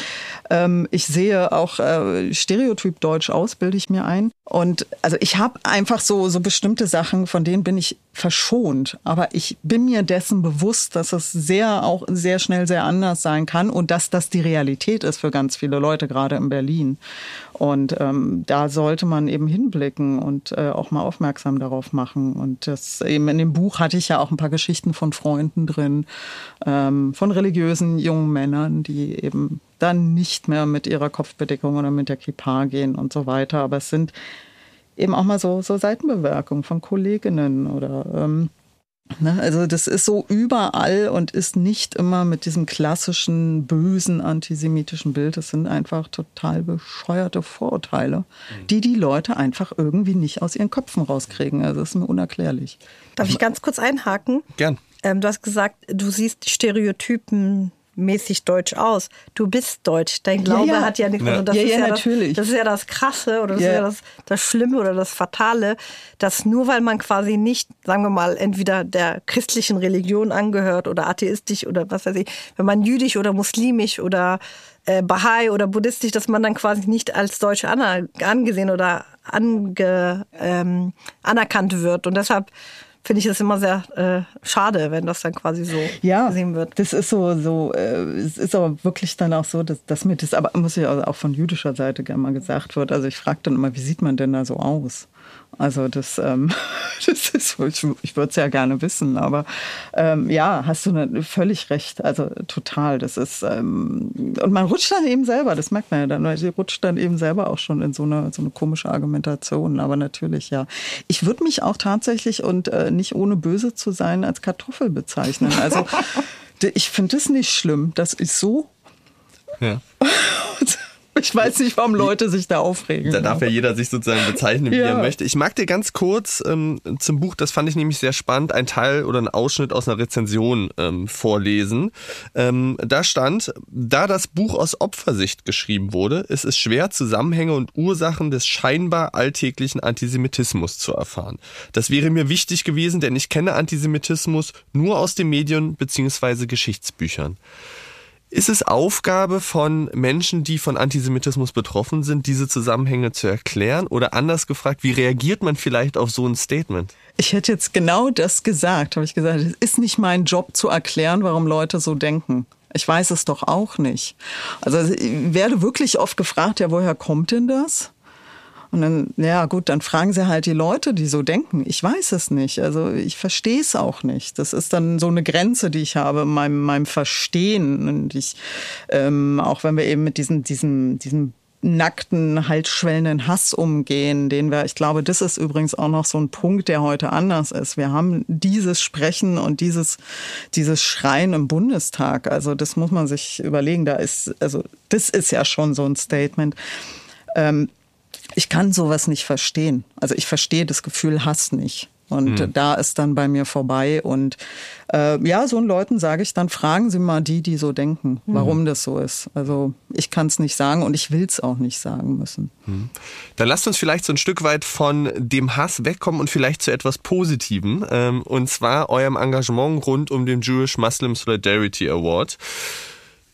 Ähm, ich sehe auch äh, Stereotyp Deutsch aus, bilde ich mir ein. Und also ich habe einfach so, so bestimmte Sachen, von denen bin ich verschont. Aber ich bin mir dessen bewusst, dass es sehr, auch sehr schnell sehr anders sein kann und dass das die Realität ist für ganz viele Leute, gerade in Berlin. Und ähm, da sollte man eben hinblicken und äh, auch mal aufmerksam darauf machen. Und das eben in dem Buch hatte ich ja auch ein paar Geschichten von Freunden drin, ähm, von religiösen jungen Männern, die eben dann nicht mehr mit ihrer Kopfbedeckung oder mit der Kippa gehen und so weiter. Aber es sind eben auch mal so, so Seitenbewerkungen von Kolleginnen oder ähm, also das ist so überall und ist nicht immer mit diesem klassischen bösen antisemitischen Bild. Das sind einfach total bescheuerte Vorurteile, mhm. die die Leute einfach irgendwie nicht aus ihren Köpfen rauskriegen. Also das ist mir unerklärlich. Darf ich ganz kurz einhaken? Gern. Ähm, du hast gesagt, du siehst Stereotypen mäßig deutsch aus. Du bist deutsch. Dein Glaube ja, ja. hat ja nichts. Also das ja, ist ja, natürlich. Das, das, ist ja das Krasse oder das ist ja das, das Schlimme oder das Fatale, dass nur weil man quasi nicht, sagen wir mal, entweder der christlichen Religion angehört oder atheistisch oder was weiß ich, wenn man jüdisch oder muslimisch oder äh, Bahai oder buddhistisch, dass man dann quasi nicht als Deutsch angesehen oder ange, ähm, anerkannt wird. Und deshalb finde ich es immer sehr äh, schade, wenn das dann quasi so ja, gesehen wird. Das ist so, so äh, es ist aber wirklich dann auch so, dass das mit ist, aber muss ja auch von jüdischer Seite gerne mal gesagt wird. Also ich frage dann immer, wie sieht man denn da so aus? Also das, ähm, das ist, ich, ich würde es ja gerne wissen, aber ähm, ja, hast du ne, völlig recht. Also total. Das ist ähm, und man rutscht dann eben selber. Das merkt man ja dann. Sie rutscht dann eben selber auch schon in so eine so eine komische Argumentation. Aber natürlich ja. Ich würde mich auch tatsächlich und äh, nicht ohne böse zu sein als Kartoffel bezeichnen. Also ich finde es nicht schlimm. Das ist so. Ja. Ich weiß nicht, warum Leute sich da aufregen. Da darf ja jeder sich sozusagen bezeichnen, wie ja. er möchte. Ich mag dir ganz kurz ähm, zum Buch, das fand ich nämlich sehr spannend, ein Teil oder ein Ausschnitt aus einer Rezension ähm, vorlesen. Ähm, da stand, da das Buch aus Opfersicht geschrieben wurde, ist es schwer, Zusammenhänge und Ursachen des scheinbar alltäglichen Antisemitismus zu erfahren. Das wäre mir wichtig gewesen, denn ich kenne Antisemitismus nur aus den Medien bzw. Geschichtsbüchern. Ist es Aufgabe von Menschen, die von Antisemitismus betroffen sind, diese Zusammenhänge zu erklären? Oder anders gefragt, wie reagiert man vielleicht auf so ein Statement? Ich hätte jetzt genau das gesagt, habe ich gesagt. Es ist nicht mein Job zu erklären, warum Leute so denken. Ich weiß es doch auch nicht. Also ich werde wirklich oft gefragt, ja, woher kommt denn das? Und dann, ja gut, dann fragen sie halt die Leute, die so denken. Ich weiß es nicht. Also ich verstehe es auch nicht. Das ist dann so eine Grenze, die ich habe in meinem, meinem Verstehen. Und ich, ähm, auch wenn wir eben mit diesem, diesem, diesem nackten, halsschwellenden Hass umgehen, den wir, ich glaube, das ist übrigens auch noch so ein Punkt, der heute anders ist. Wir haben dieses Sprechen und dieses, dieses Schreien im Bundestag. Also das muss man sich überlegen. Da ist, also das ist ja schon so ein Statement. Ähm, ich kann sowas nicht verstehen. Also ich verstehe das Gefühl Hass nicht. Und mhm. da ist dann bei mir vorbei. Und äh, ja, so Leuten sage ich dann, fragen Sie mal die, die so denken, mhm. warum das so ist. Also ich kann es nicht sagen und ich will es auch nicht sagen müssen. Mhm. Dann lasst uns vielleicht so ein Stück weit von dem Hass wegkommen und vielleicht zu etwas Positivem. Ähm, und zwar eurem Engagement rund um den Jewish Muslim Solidarity Award.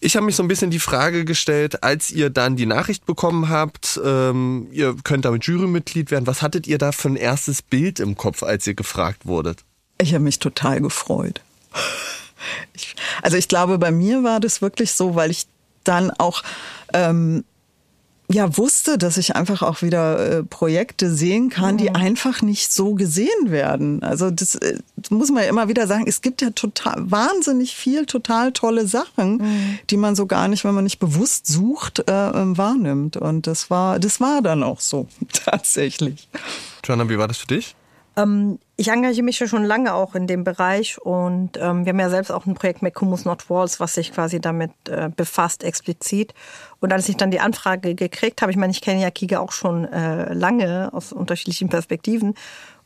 Ich habe mich so ein bisschen die Frage gestellt, als ihr dann die Nachricht bekommen habt, ähm, ihr könnt damit Jurymitglied werden, was hattet ihr da für ein erstes Bild im Kopf, als ihr gefragt wurdet? Ich habe mich total gefreut. Ich, also ich glaube, bei mir war das wirklich so, weil ich dann auch ähm, ja wusste, dass ich einfach auch wieder äh, Projekte sehen kann, die mhm. einfach nicht so gesehen werden. Also das, äh, das, muss man ja immer wieder sagen. Es gibt ja total wahnsinnig viel total tolle Sachen, mhm. die man so gar nicht, wenn man nicht bewusst sucht, äh, ähm, wahrnimmt. Und das war, das war dann auch so tatsächlich. Joanna, wie war das für dich? Ähm, ich engagiere mich ja schon lange auch in dem Bereich und ähm, wir haben ja selbst auch ein Projekt Make Humus Not Walls, was sich quasi damit äh, befasst, explizit. Und als ich dann die Anfrage gekriegt habe, ich meine, ich kenne ja Kiga auch schon äh, lange aus unterschiedlichen Perspektiven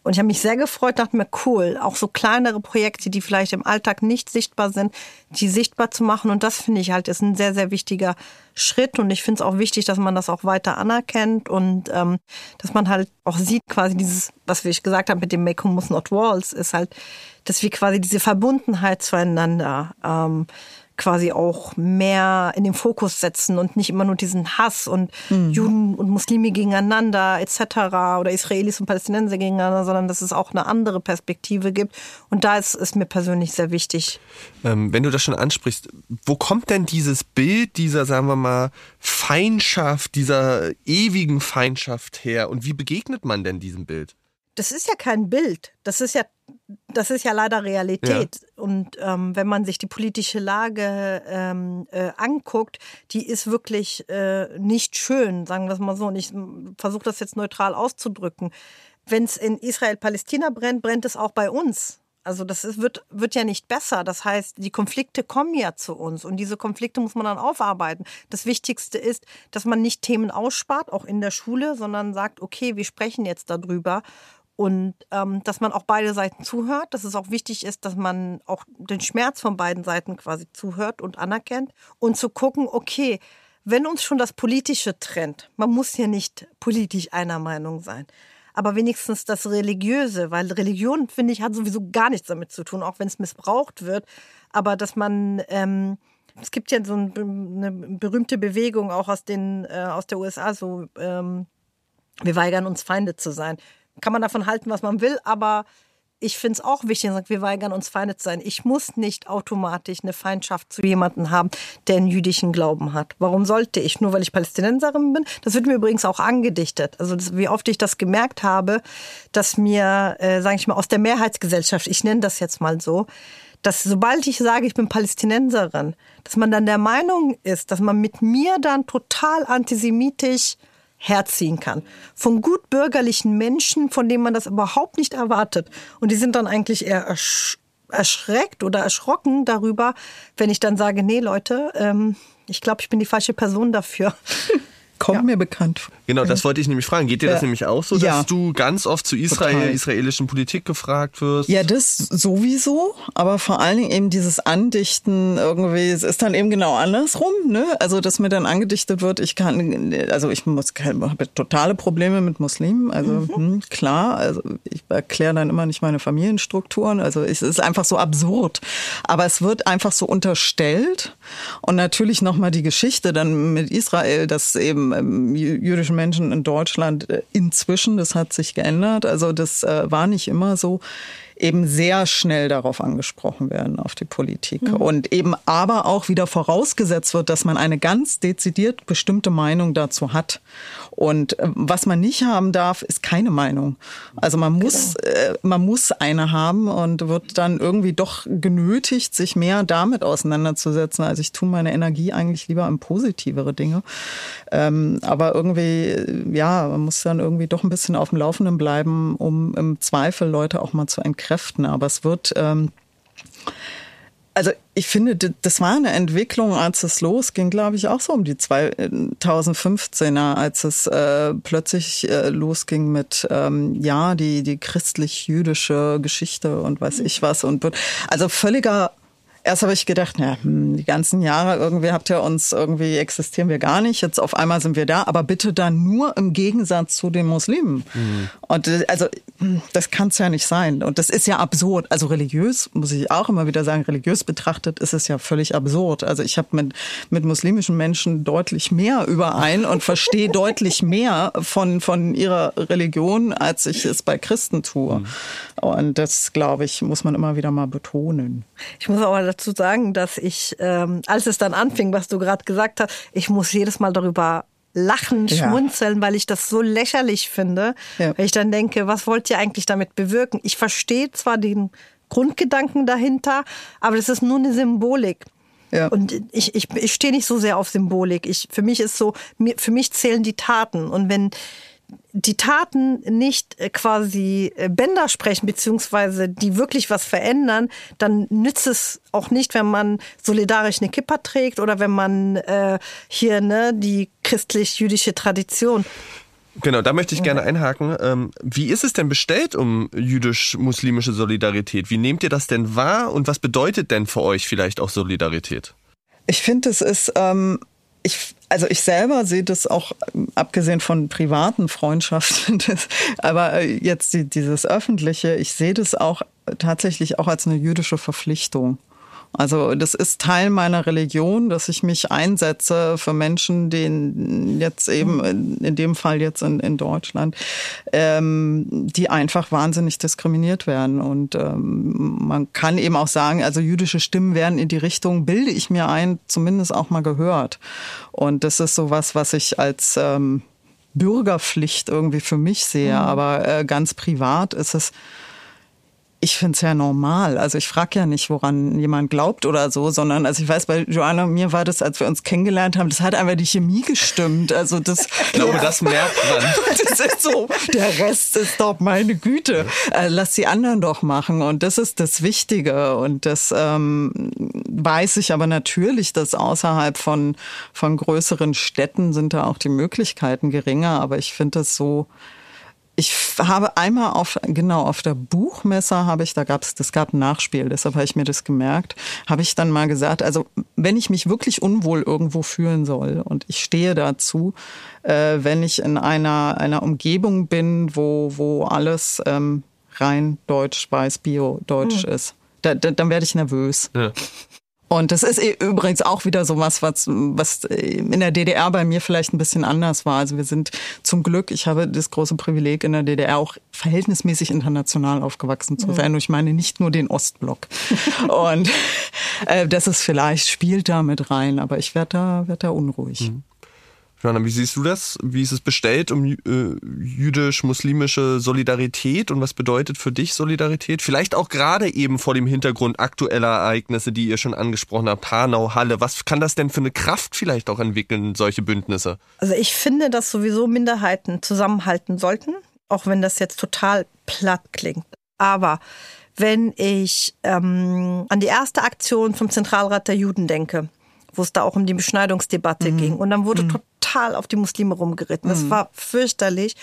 und ich habe mich sehr gefreut, dachte mir, cool, auch so kleinere Projekte, die vielleicht im Alltag nicht sichtbar sind, die sichtbar zu machen. Und das finde ich halt ist ein sehr, sehr wichtiger Schritt. Und ich finde es auch wichtig, dass man das auch weiter anerkennt und ähm, dass man halt auch sieht, quasi dieses, was ich gesagt habe mit dem Make Humus Not Walls, ist halt, dass wir quasi diese Verbundenheit zueinander ähm, quasi auch mehr in den Fokus setzen und nicht immer nur diesen Hass und mhm. Juden und Muslime gegeneinander etc. oder Israelis und Palästinenser gegeneinander, sondern dass es auch eine andere Perspektive gibt. Und da ist es mir persönlich sehr wichtig. Ähm, wenn du das schon ansprichst, wo kommt denn dieses Bild dieser, sagen wir mal, Feindschaft, dieser ewigen Feindschaft her und wie begegnet man denn diesem Bild? Das ist ja kein Bild. Das ist ja das ist ja leider Realität. Ja. Und ähm, wenn man sich die politische Lage ähm, äh, anguckt, die ist wirklich äh, nicht schön, sagen wir es mal so. Und ich versuche das jetzt neutral auszudrücken. Wenn es in Israel-Palästina brennt, brennt es auch bei uns. Also das ist, wird, wird ja nicht besser. Das heißt, die Konflikte kommen ja zu uns und diese Konflikte muss man dann aufarbeiten. Das Wichtigste ist, dass man nicht Themen ausspart, auch in der Schule, sondern sagt, okay, wir sprechen jetzt darüber und ähm, dass man auch beide Seiten zuhört, dass es auch wichtig ist, dass man auch den Schmerz von beiden Seiten quasi zuhört und anerkennt und zu gucken, okay, wenn uns schon das Politische trennt, man muss hier nicht politisch einer Meinung sein, aber wenigstens das Religiöse, weil Religion, finde ich, hat sowieso gar nichts damit zu tun, auch wenn es missbraucht wird, aber dass man... Ähm, es gibt ja so eine berühmte Bewegung auch aus den äh, aus der USA, so ähm, wir weigern uns Feinde zu sein kann man davon halten, was man will, aber ich finde es auch wichtig, wir weigern uns Feinde zu sein. Ich muss nicht automatisch eine Feindschaft zu jemandem haben, der einen jüdischen Glauben hat. Warum sollte ich? Nur weil ich Palästinenserin bin? Das wird mir übrigens auch angedichtet. Also das, wie oft ich das gemerkt habe, dass mir, äh, sage ich mal, aus der Mehrheitsgesellschaft, ich nenne das jetzt mal so, dass sobald ich sage, ich bin Palästinenserin, dass man dann der Meinung ist, dass man mit mir dann total antisemitisch herziehen kann. Von gut bürgerlichen Menschen, von denen man das überhaupt nicht erwartet. Und die sind dann eigentlich eher ersch erschreckt oder erschrocken darüber, wenn ich dann sage, nee Leute, ähm, ich glaube, ich bin die falsche Person dafür. Kommt ja. mir bekannt. Genau, das wollte ich nämlich fragen. Geht dir das nämlich auch so, dass ja. du ganz oft zu Israel, Total. israelischen Politik gefragt wirst? Ja, das sowieso, aber vor allen Dingen eben dieses Andichten irgendwie, es ist dann eben genau andersrum, ne? Also, dass mir dann angedichtet wird, ich kann, also ich muss, habe totale Probleme mit Muslimen, also mhm. hm, klar, also ich erkläre dann immer nicht meine Familienstrukturen, also es ist einfach so absurd. Aber es wird einfach so unterstellt und natürlich nochmal die Geschichte dann mit Israel, dass eben ähm, jüdische Menschen in Deutschland äh, inzwischen, das hat sich geändert. Also das äh, war nicht immer so eben sehr schnell darauf angesprochen werden, auf die Politik. Mhm. Und eben aber auch wieder vorausgesetzt wird, dass man eine ganz dezidiert bestimmte Meinung dazu hat. Und äh, was man nicht haben darf, ist keine Meinung. Also man muss, genau. äh, man muss eine haben und wird dann irgendwie doch genötigt, sich mehr damit auseinanderzusetzen. Also ich tue meine Energie eigentlich lieber in positivere Dinge. Ähm, aber irgendwie, ja, man muss dann irgendwie doch ein bisschen auf dem Laufenden bleiben, um im Zweifel Leute auch mal zu entkräften entkräften. Aber es wird, ähm, also ich finde, das war eine Entwicklung, als es losging, glaube ich, auch so um die 2015er, als es äh, plötzlich äh, losging mit, ähm, ja, die, die christlich-jüdische Geschichte und weiß ich was. Und also völliger Erst habe ich gedacht, na, hm, die ganzen Jahre irgendwie habt ihr uns, irgendwie existieren wir gar nicht. Jetzt auf einmal sind wir da, aber bitte dann nur im Gegensatz zu den Muslimen. Mhm. Und äh, also hm, das kann es ja nicht sein. Und das ist ja absurd. Also religiös, muss ich auch immer wieder sagen, religiös betrachtet ist es ja völlig absurd. Also ich habe mit, mit muslimischen Menschen deutlich mehr überein und verstehe deutlich mehr von, von ihrer Religion, als ich es bei Christen tue. Mhm. Und das, glaube ich, muss man immer wieder mal betonen. Ich muss aber dazu sagen, dass ich, ähm, als es dann anfing, was du gerade gesagt hast, ich muss jedes Mal darüber lachen, ja. schmunzeln, weil ich das so lächerlich finde. Ja. Weil ich dann denke, was wollt ihr eigentlich damit bewirken? Ich verstehe zwar den Grundgedanken dahinter, aber das ist nur eine Symbolik. Ja. Und ich, ich, ich stehe nicht so sehr auf Symbolik. Ich, für mich ist so, für mich zählen die Taten. Und wenn die Taten nicht äh, quasi äh, Bänder sprechen, beziehungsweise die wirklich was verändern, dann nützt es auch nicht, wenn man solidarisch eine Kippa trägt oder wenn man äh, hier ne, die christlich-jüdische Tradition Genau, da möchte ich gerne einhaken. Ähm, wie ist es denn bestellt um jüdisch-muslimische Solidarität? Wie nehmt ihr das denn wahr und was bedeutet denn für euch vielleicht auch Solidarität? Ich finde, es ist ähm, ich, also ich selber sehe das auch, abgesehen von privaten Freundschaften, das, aber äh, jetzt die, dieses öffentliche, ich sehe das auch tatsächlich auch als eine jüdische Verpflichtung. Also das ist Teil meiner Religion, dass ich mich einsetze für Menschen, die jetzt eben in dem Fall jetzt in, in Deutschland, ähm, die einfach wahnsinnig diskriminiert werden. Und ähm, man kann eben auch sagen, also jüdische Stimmen werden in die Richtung, bilde ich mir ein, zumindest auch mal gehört. Und das ist sowas, was ich als ähm, Bürgerpflicht irgendwie für mich sehe. Mhm. Aber äh, ganz privat ist es ich finde es ja normal. Also ich frage ja nicht, woran jemand glaubt oder so, sondern also ich weiß, bei Joanna und mir war das, als wir uns kennengelernt haben, das hat einfach die Chemie gestimmt. Also das. Ich glaube, das merkt man. das ist so. Der Rest ist doch meine Güte. Äh, lass die anderen doch machen. Und das ist das Wichtige. Und das ähm, weiß ich aber natürlich, dass außerhalb von, von größeren Städten sind da auch die Möglichkeiten geringer. Aber ich finde das so ich habe einmal auf, genau, auf der Buchmesse habe ich, da gab es, das gab ein Nachspiel, deshalb habe ich mir das gemerkt, habe ich dann mal gesagt, also wenn ich mich wirklich unwohl irgendwo fühlen soll und ich stehe dazu, äh, wenn ich in einer, einer Umgebung bin, wo, wo alles ähm, rein deutsch, weiß, bio, deutsch hm. ist, da, da, dann werde ich nervös. Ja. Und das ist übrigens auch wieder so was, was, was in der DDR bei mir vielleicht ein bisschen anders war. Also wir sind zum Glück, ich habe das große Privileg in der DDR auch verhältnismäßig international aufgewachsen zu sein. Und ich meine nicht nur den Ostblock. Und äh, das ist vielleicht, spielt da mit rein, aber ich werde da, werd da unruhig. Mhm. Johanna, wie siehst du das? Wie ist es bestellt um äh, jüdisch-muslimische Solidarität und was bedeutet für dich Solidarität? Vielleicht auch gerade eben vor dem Hintergrund aktueller Ereignisse, die ihr schon angesprochen habt, Hanau, Halle. Was kann das denn für eine Kraft vielleicht auch entwickeln, solche Bündnisse? Also ich finde, dass sowieso Minderheiten zusammenhalten sollten, auch wenn das jetzt total platt klingt. Aber wenn ich ähm, an die erste Aktion vom Zentralrat der Juden denke, wo es da auch um die Beschneidungsdebatte mhm. ging. Und dann wurde mhm. total auf die Muslime rumgeritten. Das mhm. war fürchterlich.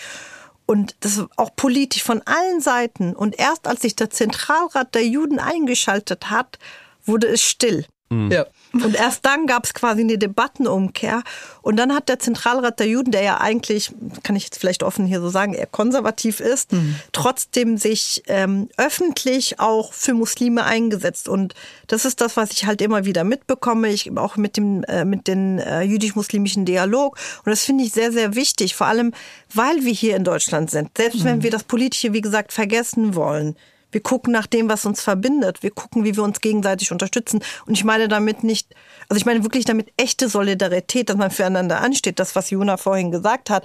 Und das auch politisch von allen Seiten. Und erst als sich der Zentralrat der Juden eingeschaltet hat, wurde es still. Mhm. Ja. Und erst dann gab es quasi eine Debattenumkehr. Und dann hat der Zentralrat der Juden, der ja eigentlich, kann ich jetzt vielleicht offen hier so sagen, eher konservativ ist, mhm. trotzdem sich ähm, öffentlich auch für Muslime eingesetzt. Und das ist das, was ich halt immer wieder mitbekomme. Ich auch mit dem äh, mit den äh, jüdisch-muslimischen Dialog. Und das finde ich sehr, sehr wichtig. Vor allem, weil wir hier in Deutschland sind. Selbst mhm. wenn wir das Politische, wie gesagt, vergessen wollen wir gucken nach dem, was uns verbindet. Wir gucken, wie wir uns gegenseitig unterstützen. Und ich meine damit nicht, also ich meine wirklich damit echte Solidarität, dass man füreinander ansteht. Das, was Juna vorhin gesagt hat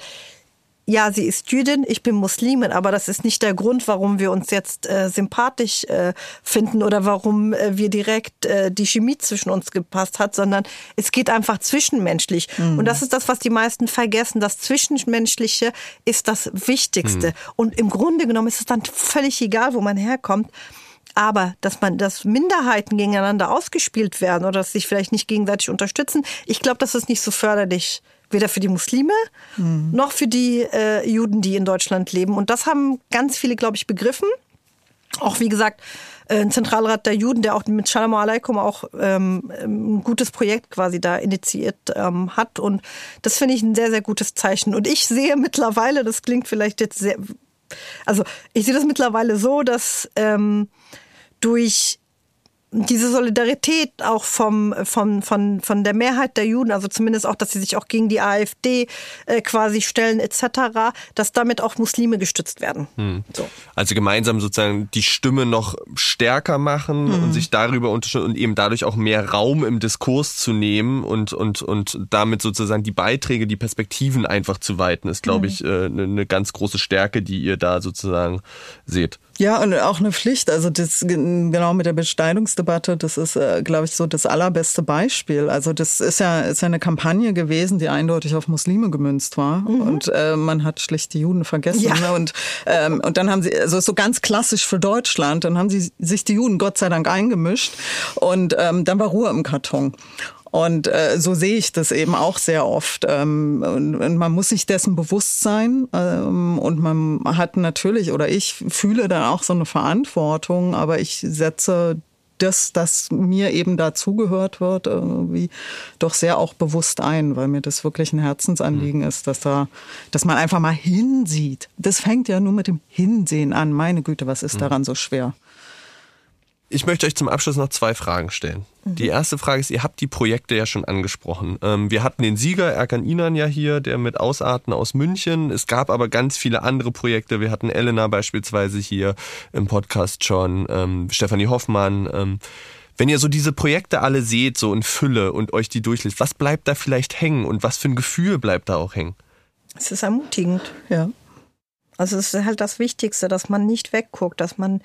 ja, sie ist Jüdin, ich bin Muslimin, aber das ist nicht der Grund, warum wir uns jetzt äh, sympathisch äh, finden oder warum äh, wir direkt äh, die Chemie zwischen uns gepasst hat, sondern es geht einfach zwischenmenschlich. Mhm. Und das ist das, was die meisten vergessen. Das Zwischenmenschliche ist das Wichtigste. Mhm. Und im Grunde genommen ist es dann völlig egal, wo man herkommt. Aber dass man, dass Minderheiten gegeneinander ausgespielt werden oder dass sich vielleicht nicht gegenseitig unterstützen, ich glaube, das ist nicht so förderlich weder für die Muslime mhm. noch für die äh, Juden, die in Deutschland leben. Und das haben ganz viele, glaube ich, begriffen. Auch wie gesagt, äh, ein Zentralrat der Juden, der auch mit Shalom Aleikum auch ähm, ein gutes Projekt quasi da initiiert ähm, hat. Und das finde ich ein sehr, sehr gutes Zeichen. Und ich sehe mittlerweile, das klingt vielleicht jetzt sehr, also ich sehe das mittlerweile so, dass ähm, durch diese Solidarität auch vom, vom, von, von der Mehrheit der Juden, also zumindest auch, dass sie sich auch gegen die AfD äh, quasi stellen etc., dass damit auch Muslime gestützt werden. Hm. So. Also gemeinsam sozusagen die Stimme noch stärker machen hm. und sich darüber unterstützen und eben dadurch auch mehr Raum im Diskurs zu nehmen und, und, und damit sozusagen die Beiträge, die Perspektiven einfach zu weiten, ist, glaube hm. ich, äh, eine, eine ganz große Stärke, die ihr da sozusagen seht. Ja, und auch eine Pflicht. Also das genau mit der Besteinungsdebatte, das ist, äh, glaube ich, so das allerbeste Beispiel. Also das ist ja, ist ja eine Kampagne gewesen, die eindeutig auf Muslime gemünzt war. Mhm. Und äh, man hat schlicht die Juden vergessen. Ja. Ne? Und, ähm, und dann haben sie, also so ganz klassisch für Deutschland, dann haben sie sich die Juden Gott sei Dank eingemischt. Und ähm, dann war Ruhe im Karton. Und äh, so sehe ich das eben auch sehr oft. Ähm, und, und man muss sich dessen bewusst sein. Ähm, und man hat natürlich, oder ich fühle dann auch so eine Verantwortung, aber ich setze das, das mir eben dazugehört wird, irgendwie doch sehr auch bewusst ein, weil mir das wirklich ein Herzensanliegen mhm. ist, dass da, dass man einfach mal hinsieht. Das fängt ja nur mit dem Hinsehen an. Meine Güte, was ist mhm. daran so schwer? Ich möchte euch zum Abschluss noch zwei Fragen stellen. Mhm. Die erste Frage ist, ihr habt die Projekte ja schon angesprochen. Ähm, wir hatten den Sieger Erkan Inan ja hier, der mit Ausarten aus München. Es gab aber ganz viele andere Projekte. Wir hatten Elena beispielsweise hier im Podcast schon, ähm, Stefanie Hoffmann. Ähm, wenn ihr so diese Projekte alle seht, so in Fülle und euch die durchliest, was bleibt da vielleicht hängen und was für ein Gefühl bleibt da auch hängen? Es ist ermutigend, ja. Also es ist halt das Wichtigste, dass man nicht wegguckt, dass man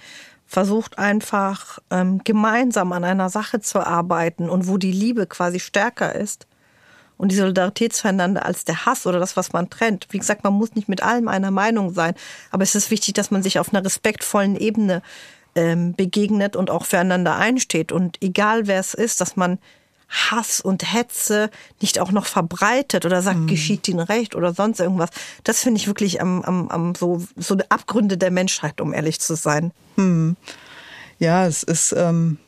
versucht einfach ähm, gemeinsam an einer Sache zu arbeiten und wo die Liebe quasi stärker ist und die Solidarität zueinander als der Hass oder das, was man trennt. Wie gesagt, man muss nicht mit allem einer Meinung sein, aber es ist wichtig, dass man sich auf einer respektvollen Ebene ähm, begegnet und auch füreinander einsteht. Und egal wer es ist, dass man Hass und Hetze nicht auch noch verbreitet oder sagt, mhm. geschieht ihnen recht oder sonst irgendwas. Das finde ich wirklich am, am, am so, so Abgründe der Menschheit, um ehrlich zu sein. Mhm. Ja, es ist, ähm,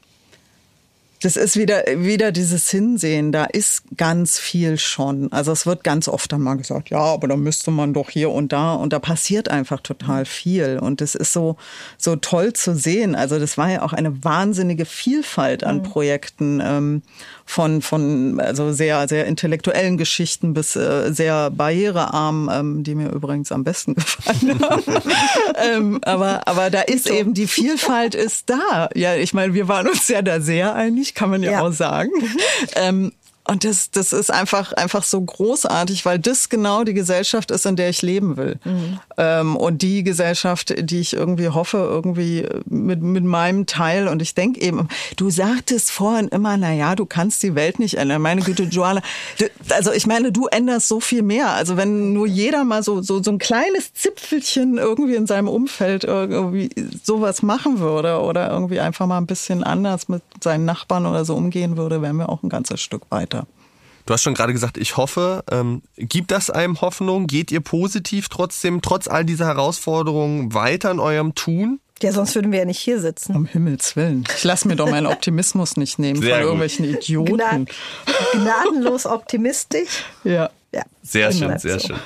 das ist wieder, wieder dieses Hinsehen. Da ist ganz viel schon. Also es wird ganz oft dann mal gesagt, ja, aber da müsste man doch hier und da. Und da passiert einfach total viel. Und es ist so, so toll zu sehen. Also das war ja auch eine wahnsinnige Vielfalt an mhm. Projekten. Ähm, von, von also sehr, sehr intellektuellen Geschichten bis äh, sehr barrierearm, ähm, die mir übrigens am besten gefallen haben. ähm, aber, aber da ist so. eben, die Vielfalt ist da. Ja, ich meine, wir waren uns ja da sehr einig, kann man ja, ja. auch sagen. Ähm, und das, das ist einfach, einfach so großartig, weil das genau die Gesellschaft ist, in der ich leben will. Mhm. Ähm, und die Gesellschaft, die ich irgendwie hoffe, irgendwie mit, mit meinem Teil. Und ich denke eben, du sagtest vorhin immer, na ja, du kannst die Welt nicht ändern. Meine Güte, Joanna, also ich meine, du änderst so viel mehr. Also wenn nur jeder mal so, so, so ein kleines Zipfelchen irgendwie in seinem Umfeld irgendwie sowas machen würde oder irgendwie einfach mal ein bisschen anders mit seinen Nachbarn oder so umgehen würde, wären wir auch ein ganzes Stück weiter. Du hast schon gerade gesagt, ich hoffe. Ähm, gibt das einem Hoffnung? Geht ihr positiv trotzdem, trotz all dieser Herausforderungen, weiter in eurem Tun? Ja, sonst würden wir ja nicht hier sitzen. Um Himmels Willen. Ich lasse mir doch meinen Optimismus nicht nehmen Sehr von irgendwelchen Idioten. Gnad gnadenlos optimistisch. Ja. ja. Sehr schön, sehr so. schön.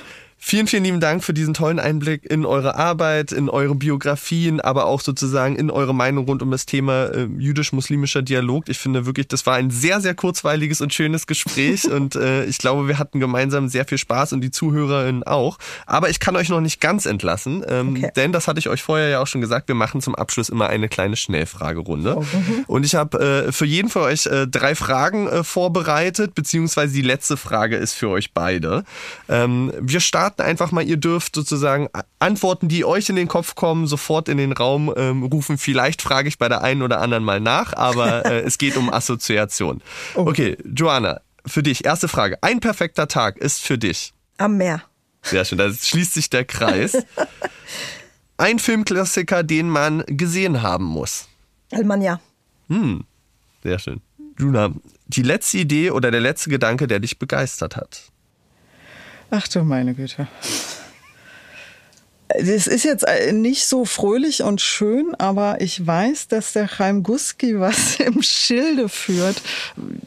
Vielen, vielen lieben Dank für diesen tollen Einblick in eure Arbeit, in eure Biografien, aber auch sozusagen in eure Meinung rund um das Thema äh, jüdisch-muslimischer Dialog. Ich finde wirklich, das war ein sehr, sehr kurzweiliges und schönes Gespräch und äh, ich glaube, wir hatten gemeinsam sehr viel Spaß und die ZuhörerInnen auch. Aber ich kann euch noch nicht ganz entlassen, ähm, okay. denn das hatte ich euch vorher ja auch schon gesagt, wir machen zum Abschluss immer eine kleine Schnellfragerunde. Oh. Und ich habe äh, für jeden von euch äh, drei Fragen äh, vorbereitet, beziehungsweise die letzte Frage ist für euch beide. Ähm, wir starten starten einfach mal. Ihr dürft sozusagen Antworten, die euch in den Kopf kommen, sofort in den Raum ähm, rufen. Vielleicht frage ich bei der einen oder anderen mal nach, aber äh, es geht um Assoziation. Oh. Okay, Joanna, für dich, erste Frage. Ein perfekter Tag ist für dich? Am Meer. Sehr schön, da schließt sich der Kreis. Ein Filmklassiker, den man gesehen haben muss? Almania. Hm, sehr schön. Juna, die letzte Idee oder der letzte Gedanke, der dich begeistert hat? Ach du meine Güte. Es ist jetzt äh, nicht so fröhlich und schön, aber ich weiß, dass der Chaim Guski was im Schilde führt.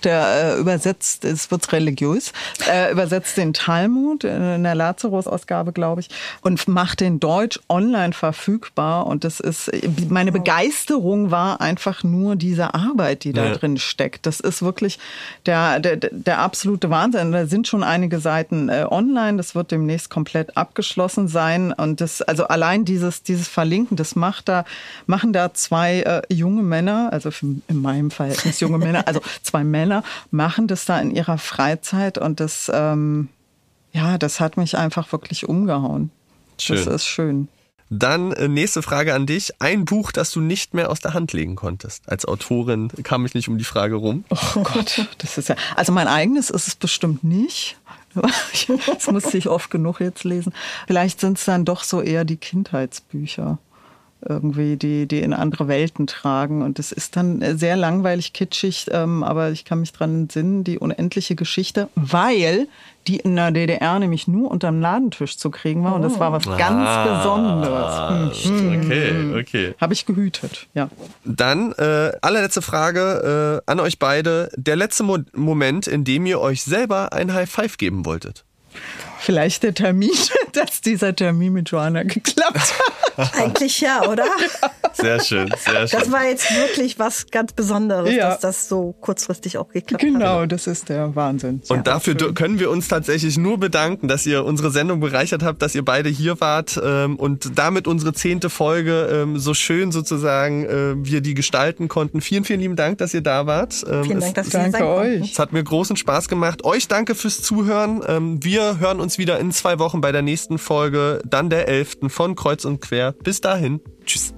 Der äh, übersetzt, es wird religiös, äh, übersetzt den Talmud in der Lazarus-Ausgabe, glaube ich, und macht den Deutsch online verfügbar. Und das ist, meine Begeisterung war einfach nur diese Arbeit, die da ja. drin steckt. Das ist wirklich der, der, der absolute Wahnsinn. Da sind schon einige Seiten äh, online. Das wird demnächst komplett abgeschlossen sein. Und das also allein dieses, dieses Verlinken, das macht da, machen da zwei äh, junge Männer, also in meinem Verhältnis junge Männer, also zwei Männer, machen das da in ihrer Freizeit und das, ähm, ja, das hat mich einfach wirklich umgehauen. Schön. Das ist schön. Dann äh, nächste Frage an dich. Ein Buch, das du nicht mehr aus der Hand legen konntest. Als Autorin kam ich nicht um die Frage rum. Oh Gott, das ist ja. Also mein eigenes ist es bestimmt nicht. Das musste ich oft genug jetzt lesen. Vielleicht sind es dann doch so eher die Kindheitsbücher irgendwie, die, die in andere Welten tragen. Und es ist dann sehr langweilig, kitschig, ähm, aber ich kann mich dran entsinnen, die unendliche Geschichte, weil die in der DDR nämlich nur unterm Ladentisch zu kriegen war. Und das war was ganz ah, Besonderes. Hm. Okay, okay. Habe ich gehütet, ja. Dann äh, allerletzte Frage äh, an euch beide. Der letzte Mo Moment, in dem ihr euch selber ein High Five geben wolltet. Vielleicht der Termin, dass dieser Termin mit Joanna geklappt hat. Eigentlich ja, oder? Sehr schön, sehr schön. Das war jetzt wirklich was ganz Besonderes, ja. dass das so kurzfristig auch geklappt genau, hat. Genau, das ist der Wahnsinn. Und ja, dafür schön. können wir uns tatsächlich nur bedanken, dass ihr unsere Sendung bereichert habt, dass ihr beide hier wart ähm, und damit unsere zehnte Folge ähm, so schön sozusagen äh, wir die gestalten konnten. Vielen, vielen lieben Dank, dass ihr da wart. Ähm, vielen Dank, dass ihr danke euch. Es hat mir großen Spaß gemacht. Euch danke fürs Zuhören. wir hören uns wieder in zwei Wochen bei der nächsten Folge, dann der 11. von Kreuz und Quer. Bis dahin. Tschüss.